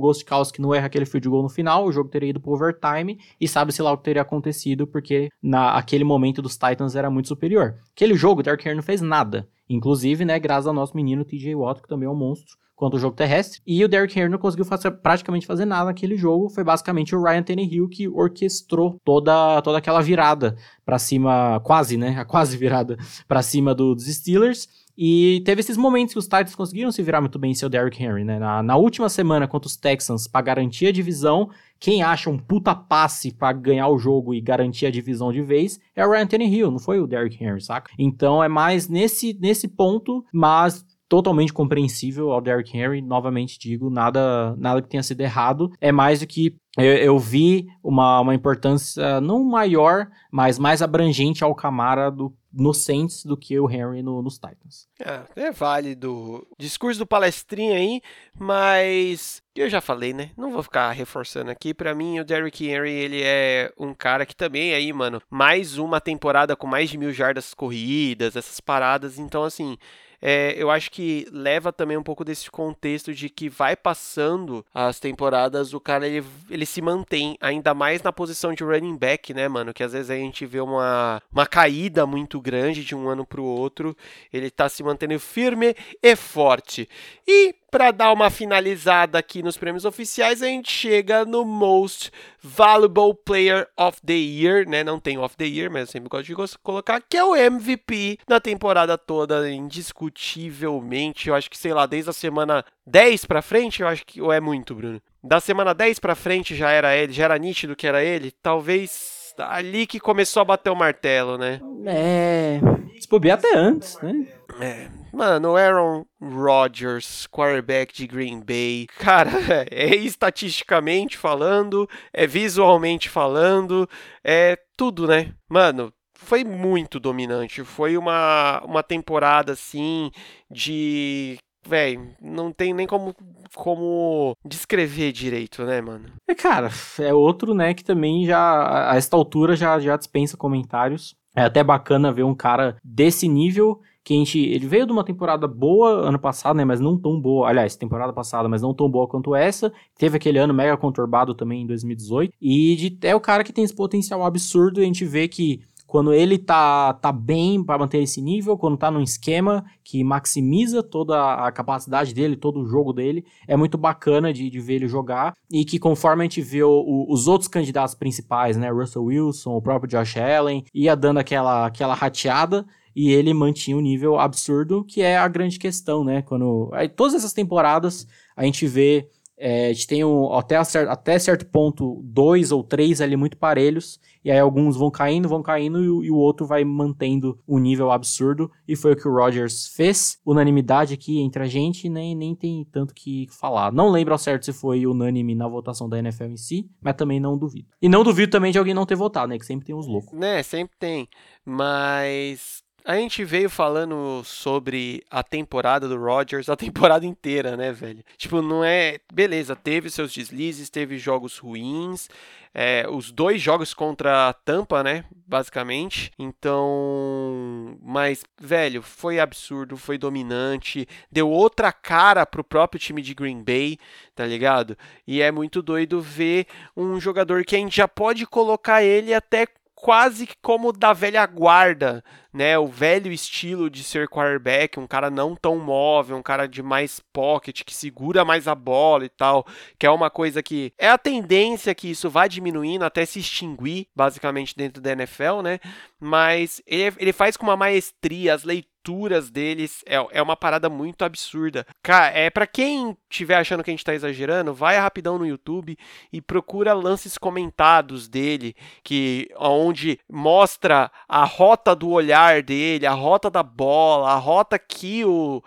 Gostkowski não erra aquele field goal no final, o jogo teria ido pro overtime e sabe-se lá o que teria acontecido, porque naquele momento dos Titans era muito superior. Aquele jogo, o Derrick Henry não fez nada. Inclusive, né, graças ao nosso menino TJ Watt, que também é um monstro quanto o jogo terrestre. E o Derrick Henry não conseguiu fazer, praticamente fazer nada naquele jogo. Foi basicamente o Ryan Tannehill que orquestrou toda, toda aquela virada para cima, quase, né? A quase virada para cima do, dos Steelers. E teve esses momentos que os Titans conseguiram se virar muito bem em seu Derrick Henry, né? Na, na última semana contra os Texans, para garantir a divisão, quem acha um puta passe para ganhar o jogo e garantir a divisão de vez é o Ryan Tannehill, não foi o Derrick Henry, saca? Então é mais nesse, nesse ponto, mas totalmente compreensível ao Derrick Henry. Novamente digo, nada, nada que tenha sido errado. É mais do que eu, eu, vi uma, uma importância não maior, mas mais abrangente ao Camara do, no Saints do que o Henry no, nos Titans. É, é válido. Discurso do palestrinho aí, mas eu já falei, né? Não vou ficar reforçando aqui. Para mim, o Derrick Henry, ele é um cara que também aí, mano, mais uma temporada com mais de mil jardas corridas, essas paradas. Então, assim, é, eu acho que leva também um pouco desse contexto de que vai passando as temporadas, o cara ele, ele se mantém ainda mais na posição de running back, né, mano? Que às vezes a gente vê uma, uma caída muito grande de um ano pro outro. Ele tá se mantendo firme e forte. E para dar uma finalizada aqui nos prêmios oficiais, a gente chega no Most Valuable Player of the Year, né? Não tem of the Year, mas eu sempre gosto de colocar, que é o MVP da temporada toda, indiscutivelmente. Eu acho que, sei lá, desde a semana 10 para frente, eu acho que ou é muito, Bruno. Da semana 10 para frente já era ele, já era nítido que era ele. Talvez ali que começou a bater o martelo, né? É. Se bobear até antes, né? É. Mano, Aaron Rodgers, quarterback de Green Bay. Cara, é estatisticamente falando, é visualmente falando, é tudo, né? Mano, foi muito dominante. Foi uma, uma temporada assim de velho, não tem nem como, como descrever direito, né, mano? É, cara, é outro, né, que também já, a esta altura, já, já dispensa comentários. É até bacana ver um cara desse nível que a gente, ele veio de uma temporada boa ano passado, né, mas não tão boa, aliás, temporada passada, mas não tão boa quanto essa, teve aquele ano mega conturbado também em 2018, e de, é o cara que tem esse potencial absurdo, e a gente vê que quando ele tá, tá bem para manter esse nível, quando tá num esquema que maximiza toda a capacidade dele, todo o jogo dele, é muito bacana de, de ver ele jogar. E que conforme a gente vê o, o, os outros candidatos principais, né, Russell Wilson, o próprio Josh Allen, ia dando aquela, aquela rateada, e ele mantinha um nível absurdo, que é a grande questão, né? Quando aí, todas essas temporadas a gente vê é, a gente tem um, até, até certo ponto dois ou três ali muito parelhos, e aí alguns vão caindo, vão caindo, e, e, o outro vai mantendo um nível absurdo, e foi o que o Rogers fez. Unanimidade aqui entre a gente, nem, nem tem tanto que falar. Não lembro ao certo se foi unânime na votação da NFL em si, mas também não duvido. E não duvido também de alguém não ter votado, né? Que sempre tem uns loucos. Né, sempre tem. Mas a gente veio falando sobre a temporada do Rodgers, a temporada inteira, né, velho? Tipo, não é. Beleza, teve seus deslizes, teve jogos ruins, é, os dois jogos contra a Tampa, né? Basicamente. Então. Mas, velho, foi absurdo, foi dominante, deu outra cara pro próprio time de Green Bay, tá ligado? E é muito doido ver um jogador que a gente já pode colocar ele até quase como da velha guarda, né? O velho estilo de ser quarterback, um cara não tão móvel, um cara de mais pocket, que segura mais a bola e tal, que é uma coisa que é a tendência que isso vai diminuindo até se extinguir, basicamente, dentro da NFL, né? Mas ele, ele faz com uma maestria as leituras leituras deles é, é uma parada muito absurda. Cara, é para quem estiver achando que a gente tá exagerando, vai rapidão no YouTube e procura lances comentados dele, que onde mostra a rota do olhar dele, a rota da bola, a rota que o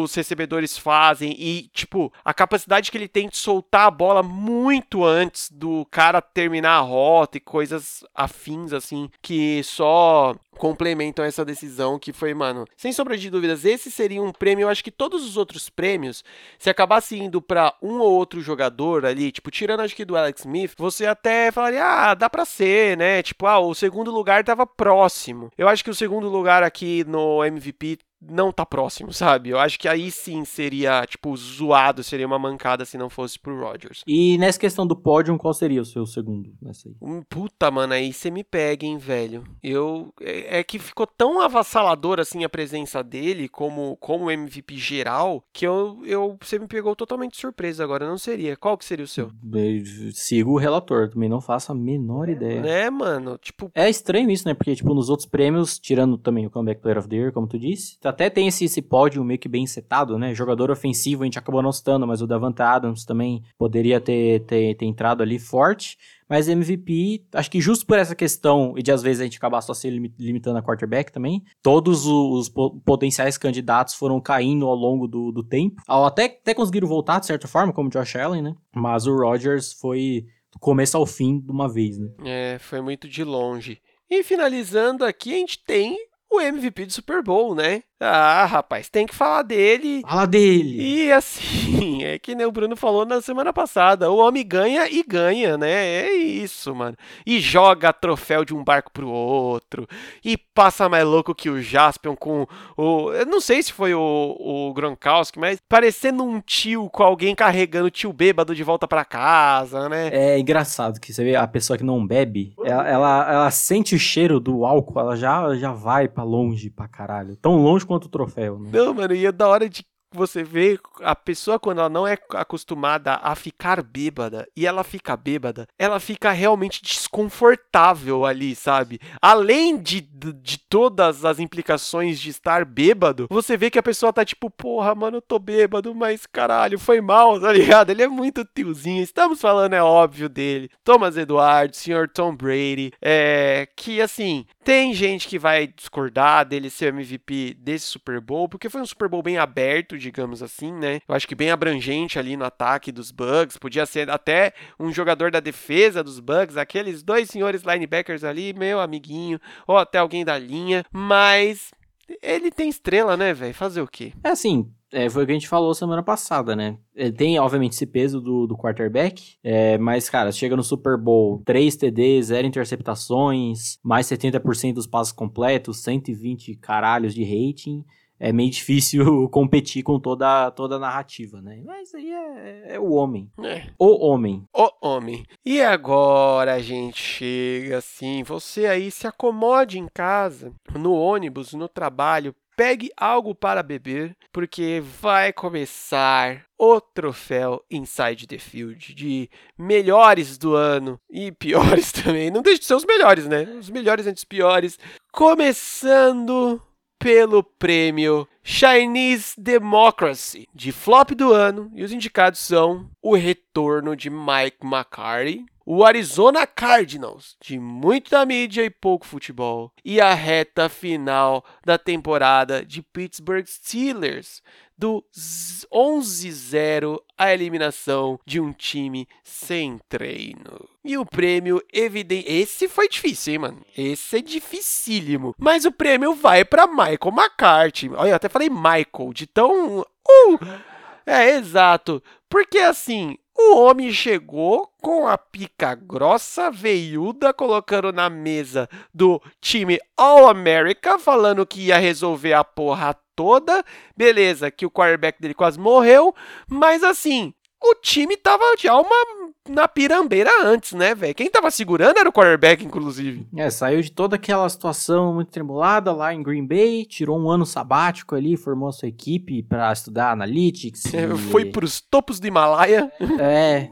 os recebedores fazem e, tipo, a capacidade que ele tem de soltar a bola muito antes do cara terminar a rota e coisas afins, assim, que só complementam essa decisão que foi, mano, sem sombra de dúvidas, esse seria um prêmio, eu acho que todos os outros prêmios, se acabasse indo para um ou outro jogador ali, tipo, tirando acho que do Alex Smith, você até falaria, ah, dá pra ser, né, tipo, ah, o segundo lugar tava próximo. Eu acho que o segundo lugar aqui no MVP não tá próximo, sabe? Eu acho que aí sim seria, tipo, zoado, seria uma mancada se não fosse pro Rodgers. E nessa questão do pódio, qual seria o seu segundo nessa aí? Um, puta, mano, aí você me pega, hein, velho. Eu. É, é, que ficou tão avassalador assim a presença dele como, como MVP geral que eu, eu. Você me pegou totalmente surpresa agora, não seria. Qual que seria o seu? Eu sigo o relator, também não faço a menor ideia. É, mano, tipo. É estranho isso, né? Porque, tipo, nos outros prêmios, tirando também o Comeback Player of the Year, como tu disse, tá até tem esse, esse pódio meio que bem setado, né? Jogador ofensivo a gente acabou não citando, mas o Davante Adams também poderia ter, ter, ter entrado ali forte. Mas MVP, acho que justo por essa questão, e de às vezes a gente acabar só se limitando a quarterback também, todos os potenciais candidatos foram caindo ao longo do, do tempo. Até, até conseguiram voltar, de certa forma, como Josh Allen, né? Mas o Rodgers foi do começo ao fim de uma vez, né? É, foi muito de longe. E finalizando aqui, a gente tem o MVP do Super Bowl, né? Ah, rapaz, tem que falar dele. Fala dele. E assim, é que nem o Bruno falou na semana passada, o homem ganha e ganha, né? É isso, mano. E joga troféu de um barco pro outro. E passa mais louco que o Jaspion com o. Eu não sei se foi o, o Gronkowski, mas parecendo um tio com alguém carregando o tio bêbado de volta para casa, né? É engraçado que você vê a pessoa que não bebe, ela, ela, ela sente o cheiro do álcool, ela já, já vai para longe pra caralho. Tão longe quanto o troféu, né? Não, mano, e é da hora de você vê a pessoa quando ela não é acostumada a ficar bêbada e ela fica bêbada, ela fica realmente desconfortável ali, sabe? Além de, de todas as implicações de estar bêbado, você vê que a pessoa tá tipo, porra, mano, eu tô bêbado, mas caralho, foi mal, tá ligado? Ele é muito tiozinho. Estamos falando, é óbvio, dele. Thomas Eduardo, Sr. Tom Brady, é, que assim, tem gente que vai discordar dele ser MVP desse Super Bowl, porque foi um Super Bowl bem aberto, digamos assim, né? Eu acho que bem abrangente ali no ataque dos Bucks. Podia ser até um jogador da defesa dos Bucks, aqueles dois senhores linebackers ali, meu amiguinho, ou até alguém da linha, mas ele tem estrela, né, velho? Fazer o quê? É assim, é, foi o que a gente falou semana passada, né? Ele tem, obviamente, esse peso do, do quarterback, é, mas, cara, chega no Super Bowl, 3 TDs, 0 interceptações, mais 70% dos passos completos, 120 caralhos de rating é meio difícil competir com toda, toda a narrativa, né? Mas aí é, é o homem. É. O homem. O homem. E agora a gente chega assim, você aí se acomode em casa, no ônibus, no trabalho, pegue algo para beber, porque vai começar o troféu Inside the Field de melhores do ano e piores também. Não deixe de ser os melhores, né? Os melhores antes piores. Começando pelo prêmio Chinese Democracy de flop do ano e os indicados são o retorno de Mike McCarthy, o Arizona Cardinals, de muita mídia e pouco futebol, e a reta final da temporada de Pittsburgh Steelers, do 11-0 a eliminação de um time sem treino. E o prêmio evidente. Esse foi difícil, hein, mano? Esse é dificílimo. Mas o prêmio vai para Michael McCarthy. Olha, eu até falei Michael, de tão. Uh! É, exato. Porque assim, o homem chegou com a pica grossa, veiuda, colocando na mesa do time All America, falando que ia resolver a porra toda. Beleza, que o quarterback dele quase morreu, mas assim, o time tava de alma na pirambeira antes, né, velho? Quem tava segurando era o quarterback, inclusive. É, saiu de toda aquela situação muito tremulada lá em Green Bay, tirou um ano sabático ali, formou a sua equipe para estudar analytics. É, e... Foi pros topos do Himalaia. É,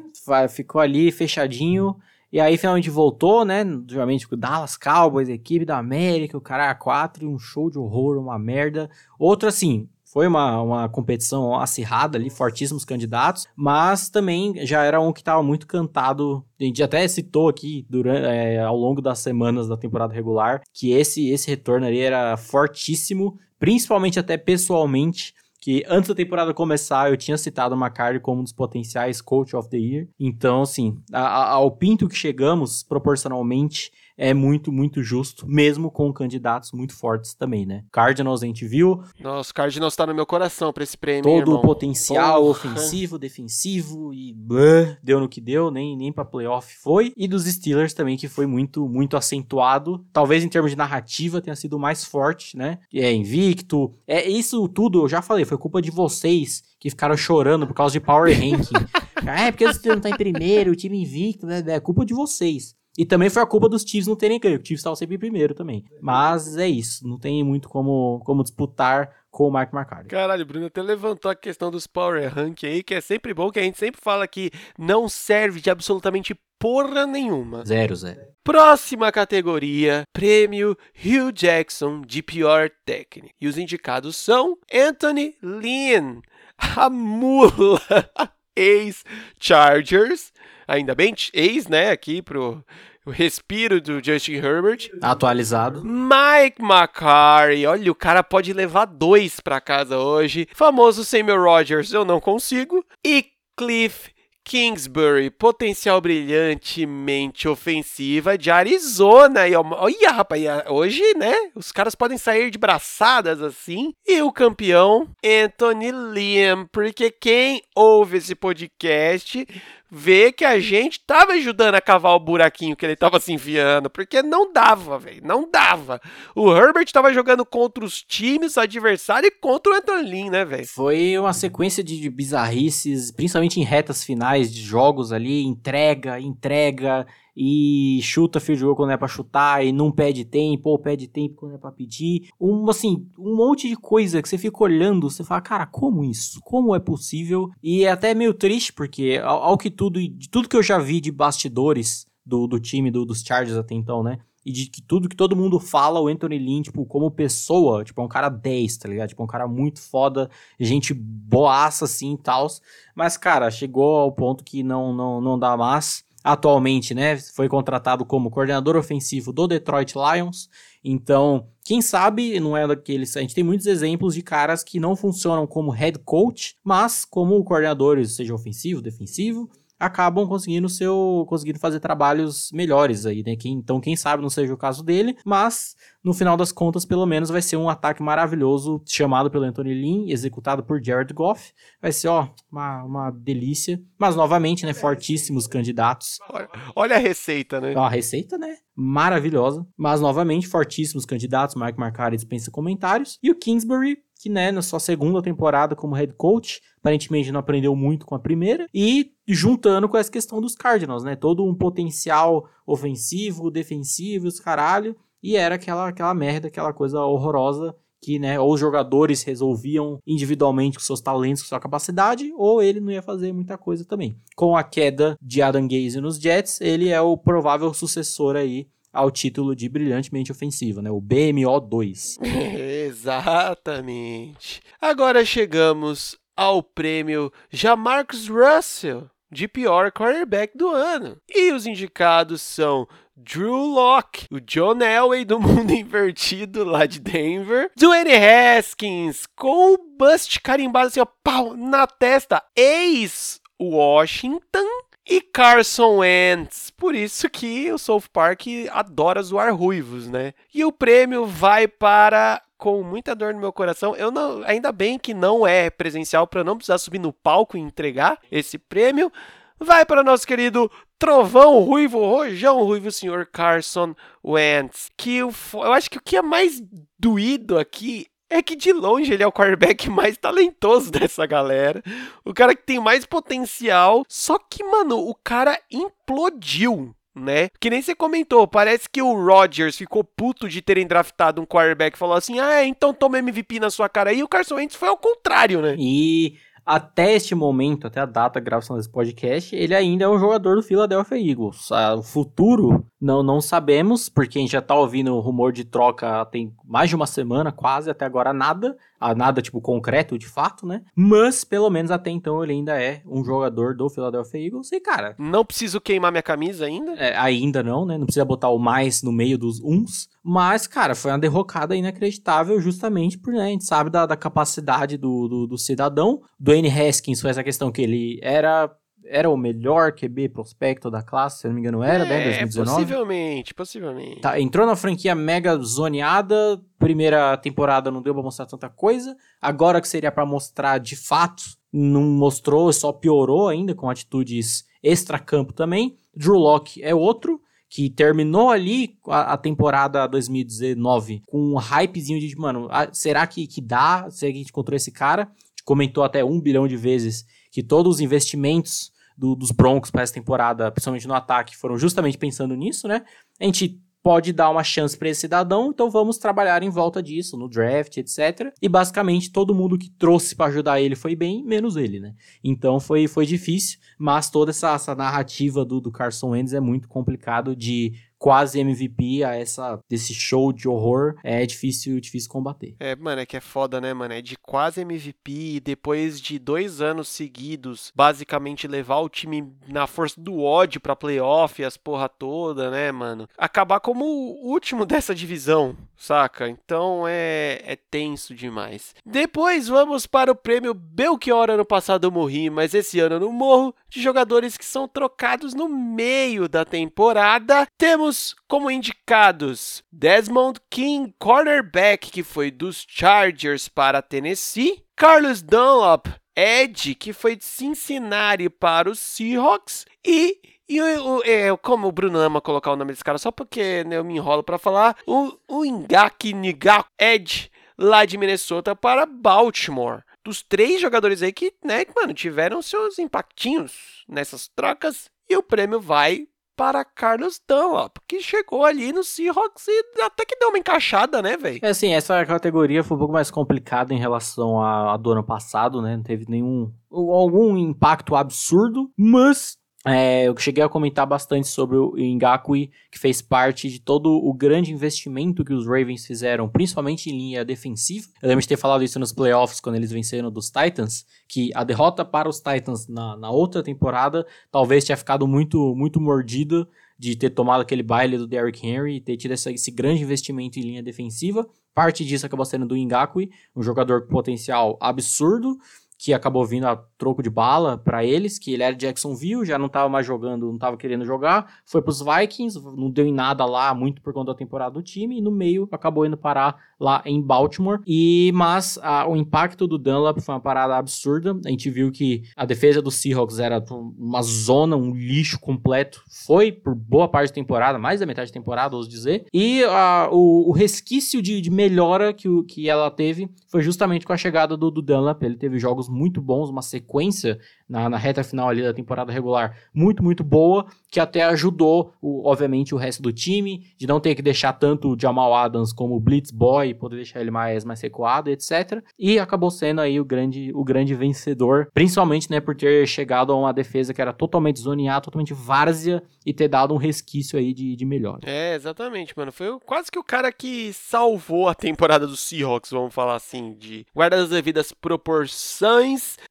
ficou ali fechadinho. E aí finalmente voltou, né? Obviamente com o Dallas Cowboys, equipe da América, o cara 4, um show de horror, uma merda. Outro assim, foi uma, uma competição acirrada ali, fortíssimos candidatos, mas também já era um que estava muito cantado. A gente até citou aqui durante, é, ao longo das semanas da temporada regular que esse, esse retorno ali era fortíssimo, principalmente até pessoalmente que antes da temporada começar eu tinha citado o McCarthy como um dos potenciais Coach of the Year. Então, assim, a, a, ao pinto que chegamos proporcionalmente é muito, muito justo, mesmo com candidatos muito fortes também, né? Cardinals a gente viu. Nossa, Cardinals tá no meu coração pra esse prêmio. Todo o potencial Porra. ofensivo, defensivo e blá, deu no que deu, nem, nem pra playoff foi. E dos Steelers também, que foi muito, muito acentuado. Talvez em termos de narrativa tenha sido mais forte, né? É invicto. É isso tudo, eu já falei, foi culpa de vocês que ficaram chorando por causa de Power Ranking. ah, é porque o Steelers não tá em primeiro, o time invicto, né? É culpa de vocês. E também foi a culpa dos Chiefs não terem ganho. O Chiefs estava sempre em primeiro também. Mas é isso. Não tem muito como, como disputar com o Mark McCarthy. Caralho, Bruno até levantou a questão dos Power Rank aí, que é sempre bom, que a gente sempre fala que não serve de absolutamente porra nenhuma. Zero, zero. Próxima categoria, prêmio Hugh Jackson de pior técnico. E os indicados são Anthony Lynn, a mula, ex-Chargers, ainda bem, ex, né, aqui pro o respiro do Justin Herbert. Atualizado. Mike McCarthy. Olha, o cara pode levar dois para casa hoje. Famoso Samuel Rogers, eu não consigo. E Cliff Kingsbury, potencial brilhantemente ofensiva de Arizona. E olha, rapaz, hoje, né? Os caras podem sair de braçadas assim. E o campeão, Anthony Liam, porque quem ouve esse podcast ver que a gente tava ajudando a cavar o buraquinho que ele tava se enfiando, porque não dava, velho, não dava. O Herbert tava jogando contra os times adversários e contra o Anthony né, velho? Foi uma sequência de bizarrices, principalmente em retas finais de jogos ali, entrega, entrega, e chuta field goal quando é pra chutar e não pede tempo, ou pede tempo quando é pra pedir. Um, assim, um monte de coisa que você fica olhando, você fala, cara, como isso? Como é possível? E é até meio triste, porque ao, ao que tudo, de tudo que eu já vi de bastidores do, do time do, dos Chargers até então, né? e de que tudo que todo mundo fala, o Anthony Lynn, tipo, como pessoa, tipo, é um cara 10, tá ligado? Tipo, é um cara muito foda, gente boaça, assim, e tal. Mas, cara, chegou ao ponto que não, não, não dá mais. Atualmente, né, foi contratado como coordenador ofensivo do Detroit Lions. Então, quem sabe não é daqueles. A gente tem muitos exemplos de caras que não funcionam como head coach, mas como coordenadores, seja ofensivo, defensivo, acabam conseguindo seu conseguindo fazer trabalhos melhores aí, né? Quem, então quem sabe não seja o caso dele, mas no final das contas, pelo menos vai ser um ataque maravilhoso chamado pelo Anthony Lynn, executado por Jared Goff. Vai ser, ó, uma, uma delícia. Mas novamente, né, fortíssimos candidatos. Olha, olha a receita, né? Ó, a receita, né? Maravilhosa. Mas novamente, fortíssimos candidatos. Mike Marcari dispensa comentários. E o Kingsbury que, né, na sua segunda temporada como head coach, aparentemente não aprendeu muito com a primeira, e juntando com essa questão dos Cardinals, né, todo um potencial ofensivo, defensivo, os caralho, e era aquela, aquela merda, aquela coisa horrorosa que, né, ou os jogadores resolviam individualmente com seus talentos, com sua capacidade, ou ele não ia fazer muita coisa também. Com a queda de Adam Gaze nos Jets, ele é o provável sucessor aí ao título de brilhantemente ofensiva, né? O BMO2. Exatamente. Agora chegamos ao prêmio Jamarcus Russell de pior quarterback do ano. E os indicados são Drew Locke, o John Elway do mundo invertido lá de Denver, Dwayne Haskins com o bust carimbado assim, ó, pau, na testa, ex-Washington, e Carson Wentz. Por isso que o South Park adora zoar ruivos, né? E o prêmio vai para com muita dor no meu coração. Eu não, ainda bem que não é presencial para não precisar subir no palco e entregar esse prêmio. Vai para nosso querido Trovão Ruivo, Rojão Ruivo, senhor Carson Wentz. Que eu, eu acho que o que é mais doído aqui é que de longe ele é o quarterback mais talentoso dessa galera. O cara que tem mais potencial. Só que, mano, o cara implodiu. Né? Que nem você comentou, parece que o Rodgers ficou puto de terem draftado um quarterback e falou assim: ah, então toma MVP na sua cara. E o Carson Wentz foi ao contrário, né? E até este momento, até a data da gravação desse podcast, ele ainda é um jogador do Philadelphia Eagles. Ah, o futuro não, não sabemos, porque a gente já tá ouvindo rumor de troca tem mais de uma semana, quase, até agora nada a nada tipo concreto de fato, né? Mas pelo menos até então ele ainda é um jogador do Philadelphia Eagles. E cara, não preciso queimar minha camisa ainda? É, ainda não, né? Não precisa botar o mais no meio dos uns. Mas, cara, foi uma derrocada inacreditável justamente por, né, a gente sabe da, da capacidade do, do, do cidadão. Dwayne Haskins foi essa questão que ele era era o melhor QB prospecto da classe, se eu não me engano, era, né, 2019? possivelmente, possivelmente. Tá, entrou na franquia mega zoneada, primeira temporada não deu pra mostrar tanta coisa, agora que seria para mostrar de fato, não mostrou, só piorou ainda, com atitudes extra-campo também. Drew Locke é outro, que terminou ali a, a, temporada 2019 com um hypezinho de, mano, será que, que dá? Será que a gente encontrou esse cara? Comentou até um bilhão de vezes que todos os investimentos do, dos Broncos para essa temporada, principalmente no ataque, foram justamente pensando nisso, né? A gente pode dar uma chance para esse cidadão, então vamos trabalhar em volta disso, no draft, etc. E basicamente todo mundo que trouxe para ajudar ele foi bem, menos ele, né? Então foi, foi difícil, mas toda essa, essa narrativa do, do Carson Wentz é muito complicado de quase MVP a essa desse show de horror é difícil difícil combater. É, mano, é que é foda, né, mano? É de quase MVP e depois de dois anos seguidos, basicamente levar o time na força do ódio pra playoff, as porra toda, né, mano? Acabar como o último dessa divisão, saca? Então é, é tenso demais. Depois vamos para o prêmio Belchior. Ano passado eu morri, mas esse ano eu não morro. De jogadores que são trocados no meio da temporada. Temos temos como indicados Desmond King, cornerback, que foi dos Chargers para Tennessee, Carlos Dunlop, Ed, que foi de Cincinnati para os Seahawks, e e o, é, como o Bruno ama colocar o nome desse cara só porque né, eu me enrolo para falar, o, o Ngaki Nigaku Ed, lá de Minnesota para Baltimore. Dos três jogadores aí que, né, mano, tiveram seus impactinhos nessas trocas. E o prêmio vai para Carlos Dunlap, que chegou ali no Seahawks e até que deu uma encaixada, né, velho? É assim, essa categoria foi um pouco mais complicada em relação à, à do ano passado, né? Não teve nenhum algum impacto absurdo, mas é, eu cheguei a comentar bastante sobre o Ngakui, que fez parte de todo o grande investimento que os Ravens fizeram, principalmente em linha defensiva. Eu lembro de ter falado isso nos playoffs, quando eles venceram dos Titans, que a derrota para os Titans na, na outra temporada talvez tinha ficado muito, muito mordida de ter tomado aquele baile do Derrick Henry e ter tido essa, esse grande investimento em linha defensiva. Parte disso acabou sendo do Ngakui, um jogador com potencial absurdo, que acabou vindo a troco de bala para eles, que ele era Jacksonville, já não estava mais jogando, não estava querendo jogar, foi para os Vikings, não deu em nada lá, muito por conta da temporada do time, e no meio acabou indo parar lá em Baltimore. E mas a, o impacto do Dunlap foi uma parada absurda. A gente viu que a defesa do Seahawks era uma zona, um lixo completo. Foi por boa parte da temporada, mais da metade da temporada, ouso dizer. E a, o, o, resquício de, de melhora que, que ela teve foi justamente com a chegada do, do Dunlap. Ele teve jogos muito bons, uma sequência na, na, reta final ali da temporada regular muito, muito boa, que até ajudou, o, obviamente, o resto do time, de não ter que deixar tanto o Jamal Adams como o Blitz Boy, poder deixar ele mais, mais recuado, etc. E acabou sendo aí o grande, o grande vencedor, principalmente, né, por ter chegado a uma defesa que era totalmente zoneada, totalmente várzea, e ter dado um resquício aí de, de melhor. É, exatamente, mano. Foi quase que o cara que salvou a temporada do Seahawks, vamos falar assim, de guardar as devidas proporções.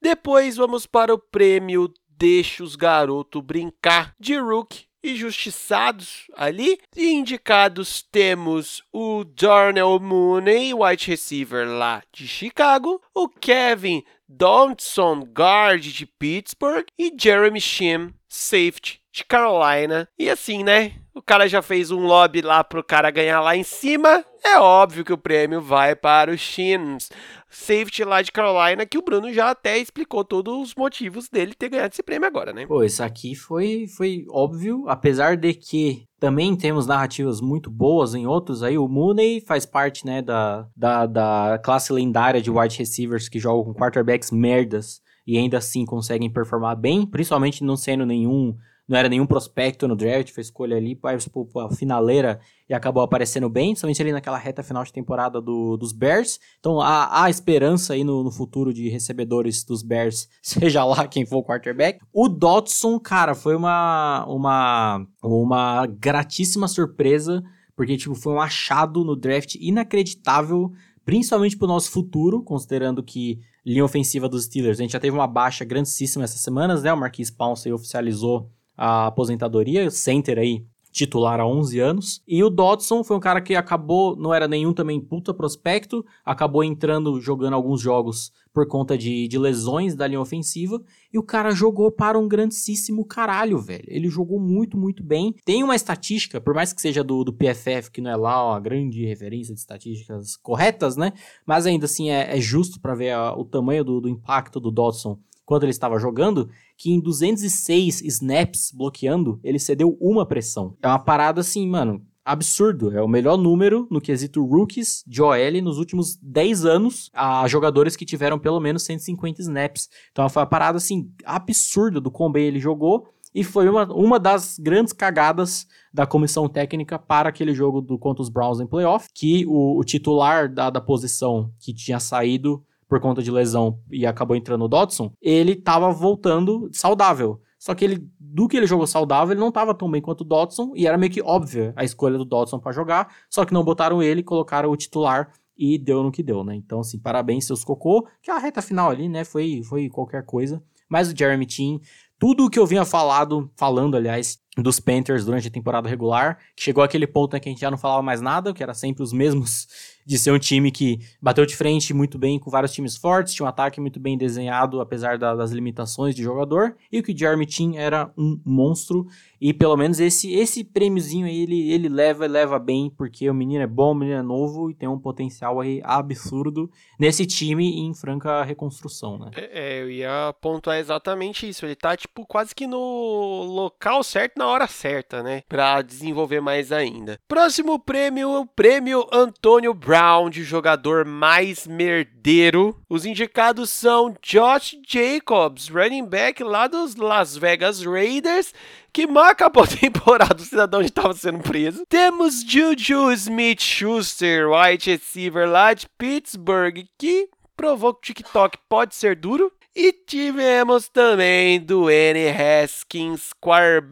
Depois vamos para o prêmio Deixa os Garotos Brincar de Rook e justiçados ali. E indicados temos o Darnell Mooney, wide receiver lá de Chicago, o Kevin Donaldson, guard de Pittsburgh e Jeremy Shim, safety de Carolina. E assim, né? O cara já fez um lobby lá pro cara ganhar lá em cima. É óbvio que o prêmio vai para os Shims safety lá de Carolina, que o Bruno já até explicou todos os motivos dele ter ganhado esse prêmio agora, né? Pô, isso aqui foi, foi óbvio, apesar de que também temos narrativas muito boas em outros aí. O Mooney faz parte, né, da, da, da classe lendária de wide receivers que jogam com quarterbacks merdas e ainda assim conseguem performar bem, principalmente não sendo nenhum não era nenhum prospecto no draft, foi escolha ali para a finaleira e acabou aparecendo bem, somente ali naquela reta final de temporada do, dos Bears. Então há, há esperança aí no, no, futuro de recebedores dos Bears, seja lá quem for o quarterback. O Dotson, cara, foi uma, uma, uma gratíssima surpresa, porque tipo, foi um achado no draft inacreditável, principalmente para o nosso futuro, considerando que linha ofensiva dos Steelers, a gente já teve uma baixa grandíssima essas semanas, né? O Marquis Pouncey oficializou a aposentadoria, center aí titular há 11 anos. E o Dodson foi um cara que acabou, não era nenhum também puta prospecto, acabou entrando, jogando alguns jogos por conta de, de lesões da linha ofensiva. E o cara jogou para um grandíssimo caralho, velho. Ele jogou muito, muito bem. Tem uma estatística, por mais que seja do, do PFF, que não é lá uma grande referência de estatísticas corretas, né? Mas ainda assim é, é justo para ver a, o tamanho do, do impacto do Dodson quando ele estava jogando, que em 206 snaps bloqueando, ele cedeu uma pressão. É uma parada assim, mano, absurdo. É o melhor número no quesito rookies de OL nos últimos 10 anos a jogadores que tiveram pelo menos 150 snaps. Então foi uma parada assim absurda do quão bem ele jogou. E foi uma, uma das grandes cagadas da comissão técnica para aquele jogo do contra os Browns em playoff, que o, o titular da, da posição que tinha saído por conta de lesão e acabou entrando o Dodson, ele tava voltando saudável. Só que ele, do que ele jogou saudável, ele não tava tão bem quanto o Dodson, e era meio que óbvia a escolha do Dodson para jogar, só que não botaram ele, colocaram o titular e deu no que deu, né? Então, assim, parabéns seus cocô, que a reta final ali, né, foi, foi qualquer coisa. Mas o Jeremy Team, tudo o que eu vinha falado, falando, aliás, dos Panthers durante a temporada regular, que chegou aquele ponto em que a gente já não falava mais nada, que era sempre os mesmos de ser um time que bateu de frente muito bem com vários times fortes, tinha um ataque muito bem desenhado, apesar da, das limitações de jogador, e que o Jeremy Chin era um monstro, e pelo menos esse esse prêmiozinho aí ele, ele leva leva bem, porque o menino é bom, o menino é novo e tem um potencial aí absurdo nesse time em franca reconstrução, né? É, é eu ia pontuar exatamente isso, ele tá tipo quase que no local certo na hora certa, né? Pra desenvolver mais ainda. Próximo prêmio, o prêmio Antônio Brown de jogador mais merdeiro. Os indicados são Josh Jacobs, running back lá dos Las Vegas Raiders, que acabou a temporada, o cidadão estava sendo preso. Temos Juju Smith-Schuster, wide receiver lá de Pittsburgh, que provou que o TikTok pode ser duro. E tivemos também do N. Haskins,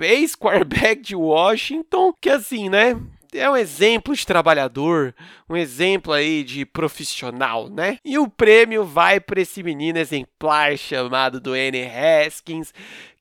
ex-quarterback de Washington, que assim, né? é um exemplo de trabalhador, um exemplo aí de profissional, né? E o prêmio vai para esse menino exemplar chamado do N. Haskins,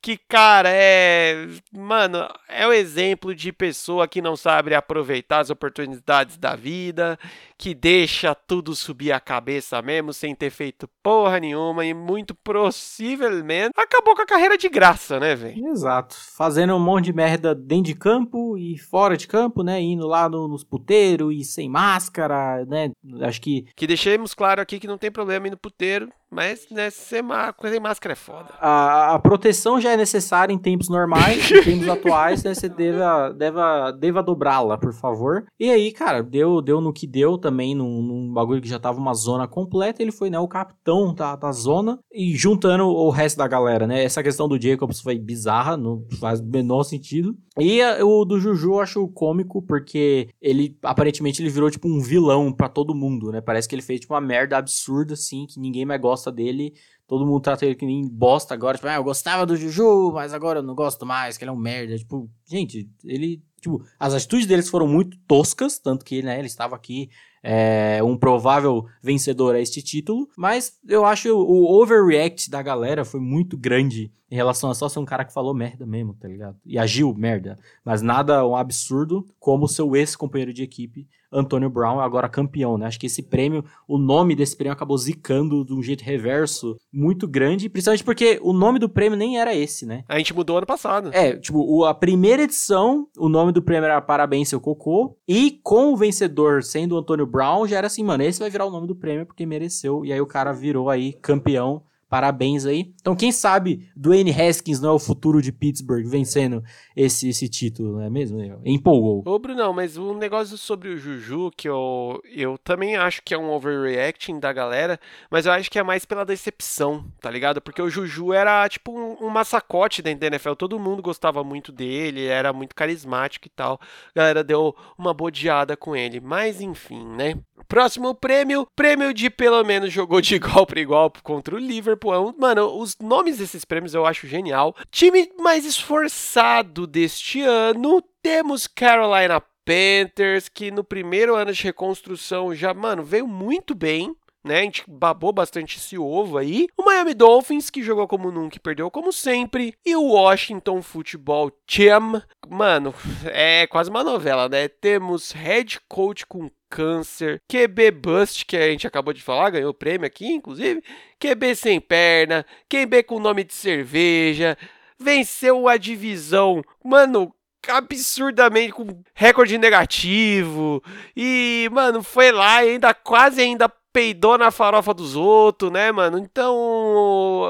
que, cara, é. Mano, é o exemplo de pessoa que não sabe aproveitar as oportunidades da vida, que deixa tudo subir a cabeça mesmo, sem ter feito porra nenhuma, e muito possivelmente acabou com a carreira de graça, né, velho? Exato. Fazendo um monte de merda dentro de campo e fora de campo, né? Indo lá no, nos puteiros e sem máscara, né? Acho que. Que deixemos claro aqui que não tem problema ir no puteiro. Mas, né, sem, máscara é foda. A, a, proteção já é necessária em tempos normais, em tempos atuais, né, você deva, deva, deva dobrá-la, por favor. E aí, cara, deu, deu no que deu também, num, num, bagulho que já tava uma zona completa, ele foi, né, o capitão da, da zona, e juntando o resto da galera, né, essa questão do Jacobs foi bizarra, não faz o menor sentido. E a, o do Juju eu acho cômico, porque ele, aparentemente, ele virou, tipo, um vilão para todo mundo, né, parece que ele fez, tipo, uma merda absurda, assim, que ninguém mais gosta gosta dele, todo mundo trata ele que nem bosta agora. Tipo, ah, eu gostava do Juju, mas agora eu não gosto mais, que ele é um merda. Tipo, gente, ele. Tipo, as atitudes deles foram muito toscas, tanto que, né, ele estava aqui é, um provável vencedor a este título, mas eu acho o overreact da galera foi muito grande em relação a só ser um cara que falou merda mesmo, tá ligado? E agiu merda, mas nada um absurdo como seu ex-companheiro de equipe, Antônio Brown, agora campeão, né? Acho que esse prêmio, o nome desse prêmio acabou zicando de um jeito reverso muito grande, principalmente porque o nome do prêmio nem era esse, né? A gente mudou ano passado. É, tipo, o, a primeira edição, o nome do prêmio era Parabéns Seu Cocô, e com o vencedor sendo o Antônio Brown, já era assim, mano, esse vai virar o nome do prêmio porque mereceu. E aí o cara virou aí campeão Parabéns aí. Então, quem sabe Dwayne Haskins não é o futuro de Pittsburgh vencendo esse, esse título, não é mesmo? Empolgou. Ô, Brunão, mas um negócio sobre o Juju, que eu, eu também acho que é um overreacting da galera, mas eu acho que é mais pela decepção, tá ligado? Porque o Juju era tipo um, um massacote da NFL, todo mundo gostava muito dele, era muito carismático e tal. A galera deu uma bodeada com ele, mas enfim, né? Próximo prêmio, prêmio de pelo menos jogou de igual para igual contra o Liverpool. Mano, os nomes desses prêmios eu acho genial. Time mais esforçado deste ano, temos Carolina Panthers, que no primeiro ano de reconstrução já, mano, veio muito bem. Né, a gente babou bastante esse ovo aí. O Miami Dolphins, que jogou como nunca e perdeu como sempre. E o Washington Football Team. Mano, é quase uma novela, né? Temos head coach com câncer, QB Bust, que a gente acabou de falar, ganhou o prêmio aqui, inclusive, QB sem perna, QB com nome de cerveja, venceu a divisão, mano, absurdamente com recorde negativo. E, mano, foi lá e ainda quase ainda peidou na farofa dos outros, né, mano? Então,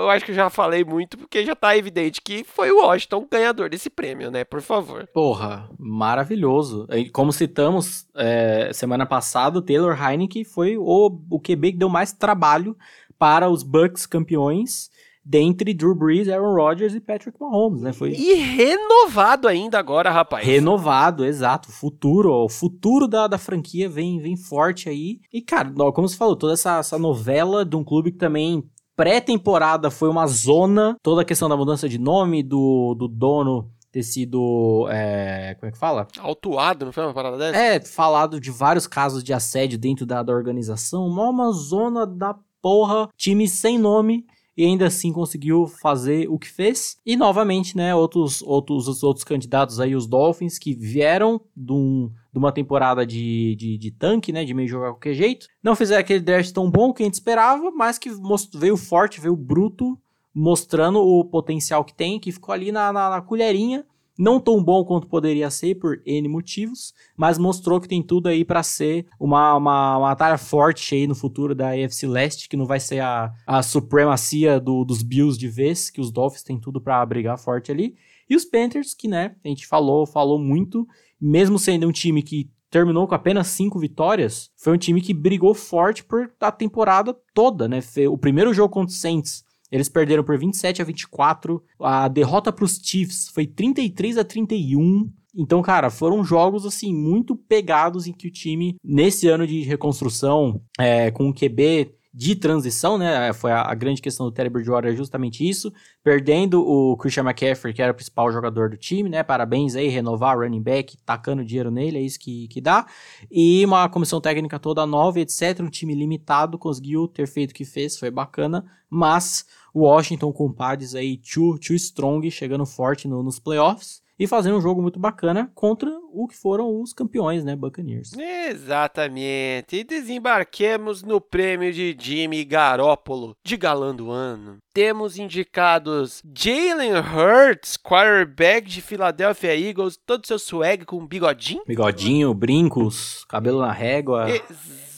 eu acho que já falei muito, porque já tá evidente que foi o Washington ganhador desse prêmio, né? Por favor. Porra, maravilhoso. Como citamos é, semana passada, Taylor Heineken foi o, o QB que deu mais trabalho para os Bucks campeões dentre Drew Brees, Aaron Rodgers e Patrick Mahomes, né? Foi... E renovado ainda agora, rapaz. Renovado, exato. Futuro, ó, o futuro da, da franquia vem, vem forte aí. E, cara, como você falou, toda essa, essa novela de um clube que também pré-temporada foi uma zona, toda a questão da mudança de nome, do, do dono ter sido. É, como é que fala? Autuado, não foi uma parada dessa? É, falado de vários casos de assédio dentro da, da organização. Uma, uma zona da porra, time sem nome e ainda assim conseguiu fazer o que fez. E novamente, né, outros outros os outros candidatos aí, os Dolphins, que vieram de, um, de uma temporada de, de, de, tanque, né, de meio jogar qualquer jeito. Não fizeram aquele draft tão bom que a gente esperava, mas que veio forte, veio bruto, mostrando o potencial que tem, que ficou ali na, na, na colherinha não tão bom quanto poderia ser por N motivos, mas mostrou que tem tudo aí para ser uma, uma, uma batalha forte aí no futuro da AFC Leste, que não vai ser a, a supremacia do, dos Bills de vez, que os Dolphins têm tudo para brigar forte ali. E os Panthers, que né, a gente falou, falou muito, mesmo sendo um time que terminou com apenas cinco vitórias, foi um time que brigou forte por a temporada toda, né? O primeiro jogo contra o Saints Eles perderam por 27 a 24. A derrota para os Chiefs foi 33 a 31. Então, cara, foram jogos assim muito pegados em que o time, nesse ano de reconstrução, é, com o QB de transição, né? Foi a, a, grande questão do Terry Bridgewater, é justamente isso. Perdendo o Christian McCaffrey, que era o principal jogador do time, né? Parabéns aí, renovar o running back, tacando dinheiro nele, é isso que, que dá. E uma comissão técnica toda nova, etc. Um time limitado, conseguiu ter feito o que fez, foi bacana. Mas Washington com pads aí, too, too strong, chegando forte no, nos playoffs e fazendo um jogo muito bacana contra o que foram os campeões, né, Buccaneers. Exatamente. E desembarquemos no prêmio de Jimmy Garoppolo de galã do ano. Temos indicados Jalen Hurts, quarterback de Philadelphia Eagles, todo seu swag com bigodinho. Bigodinho, brincos, cabelo na régua. Exatamente.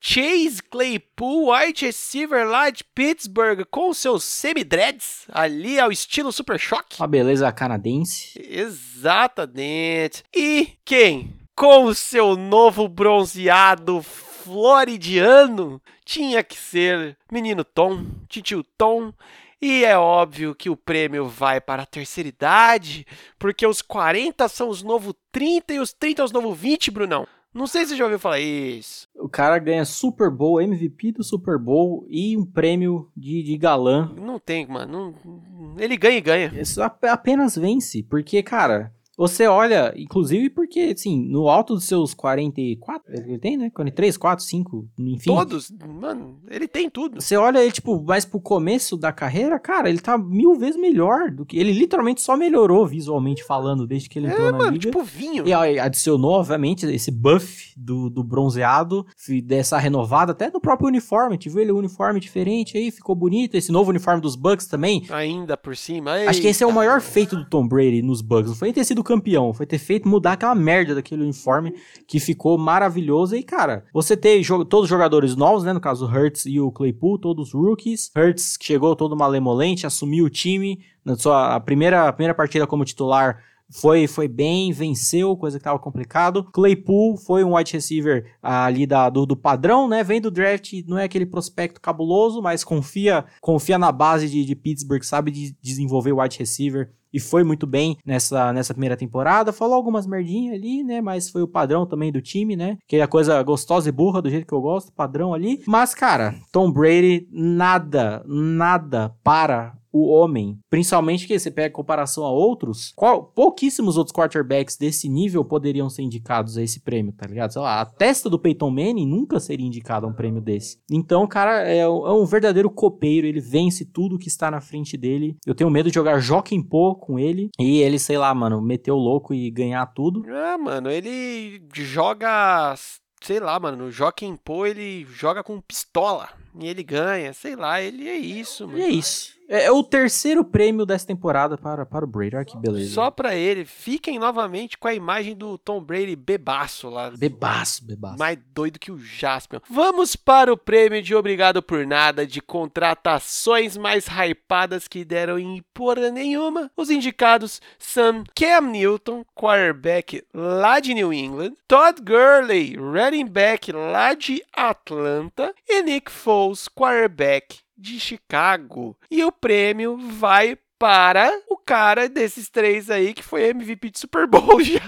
Chase Claypool, wide receiver lá de Pittsburgh, com seus semi-dreads, ali ao estilo Super Choque. Uma beleza canadense. Exatamente. E quem? Com o seu novo bronzeado floridiano, tinha que ser menino Tom, titio Tom. E é óbvio que o prêmio vai para a terceira idade, porque os 40 são os novos 30 e os 30 os novos 20, Brunão. Não sei se você já ouviu falar isso. O cara ganha Super Bowl, MVP do Super Bowl e um prêmio de, de galã. Não tem, mano. Não... Ele ganha e ganha. Isso apenas vence, porque, cara, você olha, inclusive porque, assim, no alto dos seus 44, ele tem, né? 43, 4, 5, enfim. Todos, mano, ele tem tudo. Você olha ele, tipo, mais pro começo da carreira, cara, ele tá mil vezes melhor do que. Ele literalmente só melhorou visualmente falando desde que ele é, entrou na mano, liga. tipo vinho. E adicionou, obviamente, esse buff do, do bronzeado, dessa renovada, até no próprio uniforme. Tive ele um uniforme diferente aí, ficou bonito. Esse novo uniforme dos Bucks também. Ainda por cima. Eita. Acho que esse é o maior feito do Tom Brady nos Bucks. Não foi ter sido campeão, foi ter feito mudar aquela merda daquele uniforme que ficou maravilhoso. E, cara, você ter todos os jogadores novos, né? No caso, o Hurts e o Claypool, todos rookies. Hurts chegou todo malemolente, assumiu o time. Na sua a primeira, a primeira partida como titular foi, foi bem, venceu, coisa que tava complicado. Claypool foi um wide receiver ali da, do, do padrão, né? Vem do draft, não é aquele prospecto cabuloso, mas confia confia na base de, de Pittsburgh, sabe de desenvolver wide receiver e foi muito bem nessa, nessa primeira temporada. Falou algumas merdinhas ali, né? Mas foi o padrão também do time, né? Que é a coisa gostosa e burra do jeito que eu gosto, padrão ali. Mas, cara, Tom Brady, nada, nada para o homem, principalmente que você pega comparação a outros, qual, pouquíssimos outros quarterbacks desse nível poderiam ser indicados a esse prêmio, tá ligado? Sei lá, a testa do Peyton Manning nunca seria indicada a um prêmio desse. Então, o cara é, é, um verdadeiro copeiro, ele vence tudo que está na frente dele. Eu tenho medo de jogar Joaquim Pô com ele e ele, sei lá, mano, meter o louco e ganhar tudo. Ah, mano, ele joga sei lá, mano, no Joaquim Pô ele joga com pistola e ele ganha, sei lá, ele é isso, mano. E é isso. É, é, o terceiro prêmio dessa temporada para, para o Brady. Olha que beleza. Só para ele. Fiquem novamente com a imagem do Tom Brady bebaço lá. Bebaço, bebaço. Mais doido que o Jaspion. Vamos para o prêmio de Obrigado por Nada de contratações mais hypadas que deram em porra nenhuma. Os indicados são Cam Newton, quarterback lá de New England, Todd Gurley, running back lá de Atlanta e Nick Foles, quarterback de Chicago. E o prêmio vai para o cara desses três aí que foi MVP de Super Bowl já.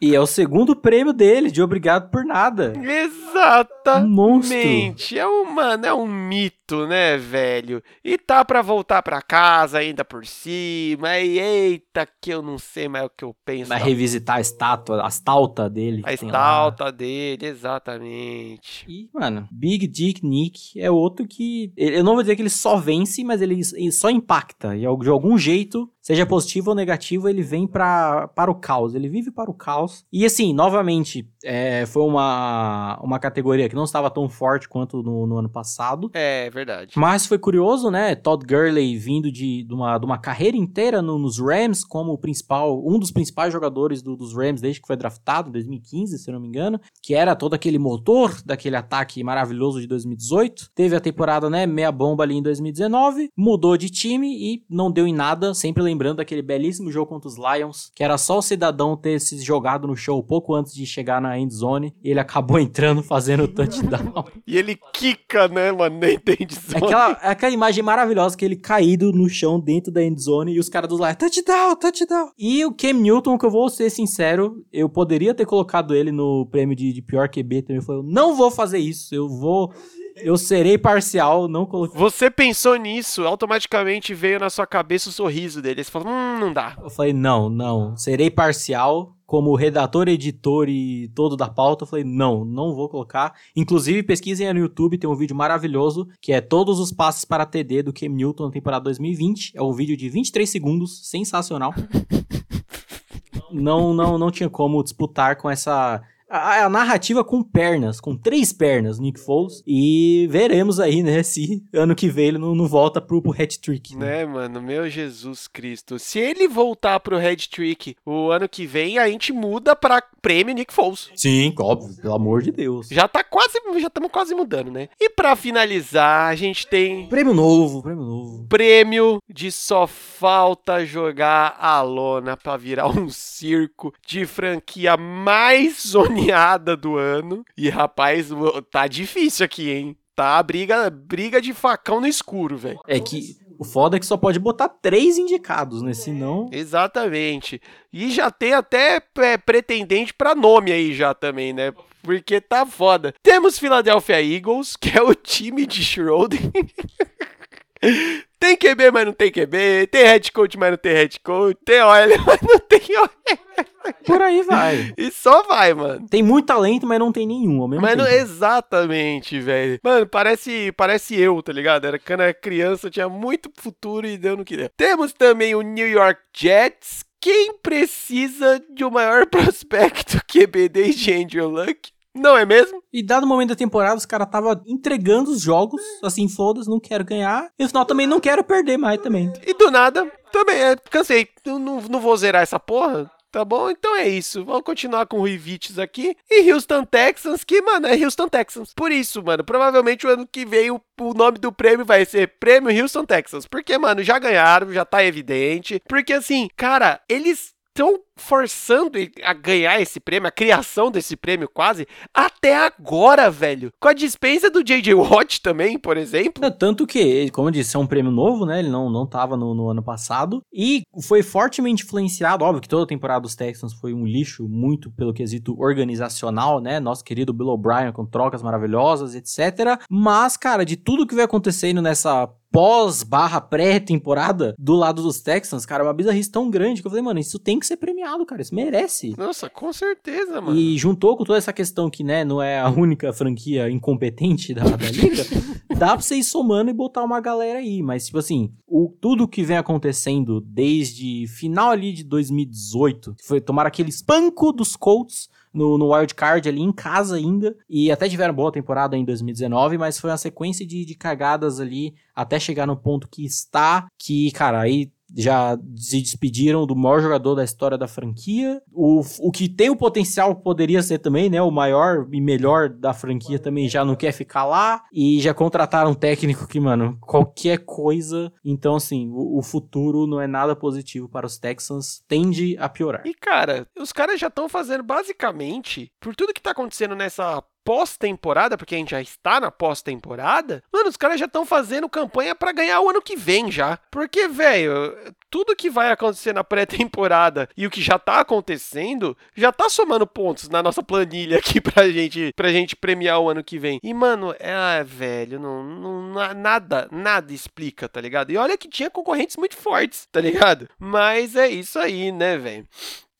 E é o segundo prêmio dele, de obrigado por nada. Exatamente. Um monstro. É um, mano, é um mito, né, velho? E tá pra voltar pra casa ainda por cima. E eita, que eu não sei mais o que eu penso. Vai revisitar a estátua, a estalta dele. A estalta dele, exatamente. E, mano, Big Dick Nick é outro que. Eu não vou dizer que ele só vence, mas ele só impacta. E de algum jeito seja positivo ou negativo, ele vem pra, para o caos, ele vive para o caos. E assim, novamente, é, foi uma, uma categoria que não estava tão forte quanto no, no, ano passado. É, verdade. Mas foi curioso, né? Todd Gurley vindo de, de, uma, de uma carreira inteira no, nos Rams como o principal, um dos principais jogadores do, dos Rams desde que foi draftado, em 2015, se não me engano, que era todo aquele motor daquele ataque maravilhoso de 2018. Teve a temporada, né, meia bomba ali em 2019, mudou de time e não deu em nada, sempre lembrando lembrando daquele belíssimo jogo contra os Lions, que era só o cidadão ter se jogado no show pouco antes de chegar na end zone, e ele acabou entrando fazendo o touchdown. e ele quica, né, mano, na end zone. É aquela, é aquela imagem maravilhosa que ele caído no chão dentro da end zone e os caras dos Lions, touchdown, touchdown. E o Cam Newton, que eu vou ser sincero, eu poderia ter colocado ele no prêmio de, de pior QB também. Eu falei, não vou fazer isso, eu vou eu serei parcial, não coloquei. Você pensou nisso, automaticamente veio na sua cabeça o sorriso dele. Você falou, hum, não dá. Eu falei, não, não, serei parcial. Como redator, editor e todo da pauta, eu falei, não, não vou colocar. Inclusive, pesquisem no YouTube, tem um vídeo maravilhoso, que é todos os passes para TD do Cam Newton na temporada 2020. É um vídeo de 23 segundos, sensacional. não, não, não tinha como disputar com essa a, a, narrativa com pernas, com três pernas, Nick Foles. E veremos aí, né, se ano que vem ele não, não volta pro, pro hat-trick. Né? né, mano? Meu Jesus Cristo. Se ele voltar pro hat-trick o ano que vem, a gente muda pra prêmio Nick Foles. Sim, óbvio, pelo amor de Deus. Já tá quase, já estamos quase mudando, né? E pra finalizar, a gente tem... Prêmio novo, prêmio novo. Prêmio de só falta jogar a lona pra virar um circo de franquia mais zoneada do ano. E, rapaz, tá difícil aqui, hein? Tá briga, briga de facão no escuro, velho. É que o foda é que só pode botar três indicados, né? Senão. Exatamente. E já tem até é, pretendente para nome aí já também, né? Porque tá foda. Temos Philadelphia Eagles, que é o time de Schroeder. tem QB, mas não tem QB. Tem head coach, mas não tem head coach. Tem OL, mas não tem OL. Por aí vai. E só vai, mano. Tem muito talento, mas não tem nenhum ao mesmo mas tempo. Não, exatamente, velho. Mano, parece, parece eu, tá ligado? Era quando era criança, tinha muito futuro e deu no que deu. Temos também o New York Jets. Quem precisa de um maior prospecto QB desde Andrew Luck? Não é mesmo? E dado o momento da temporada, os caras tava entregando os jogos, assim, foda-se, não quero ganhar. E no final também não quero perder mais também. E do nada, também, é, cansei. Eu não, não vou zerar essa porra. Tá bom? Então é isso. Vamos continuar com o Rui Vites aqui. E Houston Texans, que, mano, é Houston Texans. Por isso, mano, provavelmente o ano que vem o, o nome do prêmio vai ser Prêmio Houston Texans. Porque, mano, já ganharam, já tá evidente. Porque, assim, cara, eles estão forçando a ganhar esse prêmio, a criação desse prêmio quase, até agora, velho. Com a dispensa do J.J. Watt também, por exemplo. É, tanto que, como eu disse, é um prêmio novo, né? Ele não, não tava no, no ano passado. E foi fortemente influenciado, óbvio que toda a temporada dos Texans foi um lixo, muito pelo quesito organizacional, né? Nosso querido Bill O'Brien com trocas maravilhosas, etc. Mas, cara, de tudo que vem acontecendo nessa pós barra pré-temporada do lado dos Texans, cara, uma bizarrice tão grande que eu falei, mano, isso tem que ser premiado, cara, isso merece. Nossa, com certeza, mano. E juntou com toda essa questão que, né, não é a única franquia incompetente da, da liga, dá pra você ir somando e botar uma galera aí, mas, tipo assim, o, tudo que vem acontecendo desde final ali de 2018, foi tomar aquele espanco dos Colts no, no Wild Card ali em casa ainda. E até tiveram boa temporada em 2019, mas foi uma sequência de, de cagadas ali até chegar no ponto que está. Que, cara, aí já se despediram do maior jogador da história da franquia. O, o que tem o potencial poderia ser também, né? O maior e melhor da franquia também já não quer ficar lá. E já contrataram um técnico que, mano, qualquer coisa. Então, assim, o, o futuro não é nada positivo para os Texans. Tende a piorar. E, cara, os caras já estão fazendo basicamente, por tudo que tá acontecendo nessa pós-temporada, porque a gente já está na pós-temporada, mano, os caras já estão fazendo campanha para ganhar o ano que vem já. Porque, velho, tudo que vai acontecer na pré-temporada e o que já tá acontecendo, já tá somando pontos na nossa planilha aqui pra gente, pra gente premiar o ano que vem. E, mano, é, ah, velho, não, não, nada, nada explica, tá ligado? E olha que tinha concorrentes muito fortes, tá ligado? Mas é isso aí, né, velho?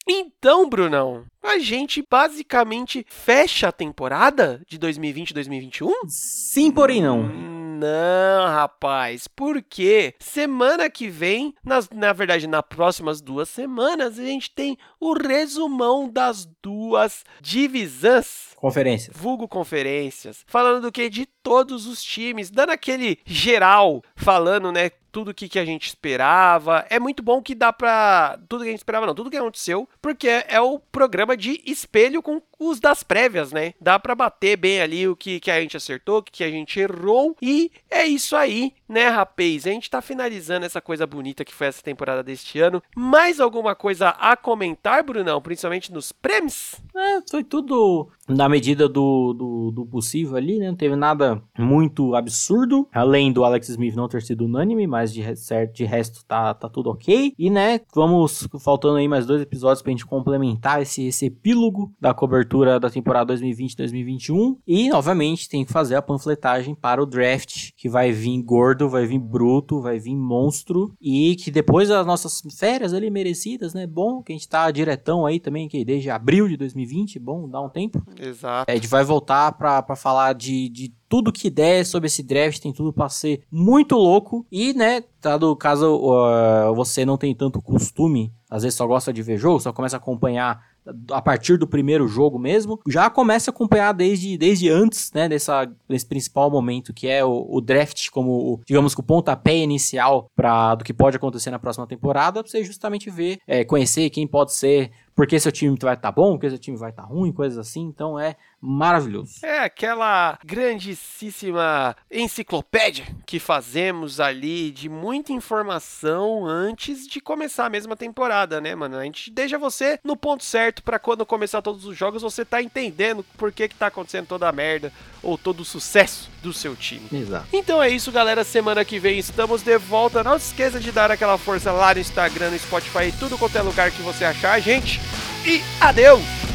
Então, Brunão, a gente basicamente fecha a temporada de 2020-2021? Sim, porém não. Não, rapaz, porque semana que vem, nas, na verdade, nas próximas duas semanas, a gente tem o resumão das duas divisões. Conferências. Vulgo conferências. Falando do que? De todos os times, dando aquele geral, falando, né? Tudo o que, que a gente esperava. É muito bom que dá pra. Tudo que a gente esperava, não, tudo que aconteceu, porque é o programa de espelho com os das prévias, né? Dá para bater bem ali o que, que a gente acertou, o que, que a gente errou. E é isso aí, né, rapaz? A gente tá finalizando essa coisa bonita que foi essa temporada deste ano. Mais alguma coisa a comentar, Brunão? Principalmente nos prêmios? É, foi tudo na medida do, do, do, possível ali, né? Não teve nada muito absurdo, além do Alex Smith não ter sido unânime, mas de, certo, de resto tá, tá tudo ok. E, né, vamos faltando aí mais dois episódios pra gente complementar esse, esse epílogo da cobertura da temporada 2020-2021. E, novamente, tem que fazer a panfletagem para o draft, que vai vir gordo, vai vir bruto, vai vir monstro. E que depois das nossas férias ali merecidas, né? Bom, que a gente tá diretão aí também, que desde abril de 2020, bom, dá um tempo. Exato. É, a gente vai voltar pra falar de, de tudo que der sobre esse draft, tem tudo pra ser muito louco. E, né, dado caso uh, você não tem tanto costume, às vezes só gosta de ver jogo, só começa a acompanhar a partir do primeiro jogo mesmo, já começa a acompanhar desde, desde antes, né, dessa, desse principal momento, que é o, o draft como, digamos que o pontapé inicial para do que pode acontecer na próxima temporada, pra você justamente ver, é, conhecer quem pode ser porque seu time vai estar tá bom, porque seu time vai estar tá ruim, coisas assim. Então é maravilhoso. É aquela grandíssima enciclopédia que fazemos ali de muita informação antes de começar a mesma temporada, né, mano? A gente deixa você no ponto certo para quando começar todos os jogos você tá entendendo por que que tá acontecendo toda a merda ou todo o sucesso do seu time. Exato. Então é isso, galera. Semana que vem estamos de volta. Não se esqueça de dar aquela força lá no Instagram, no Spotify, tudo quanto é lugar que você achar, gente e adeus!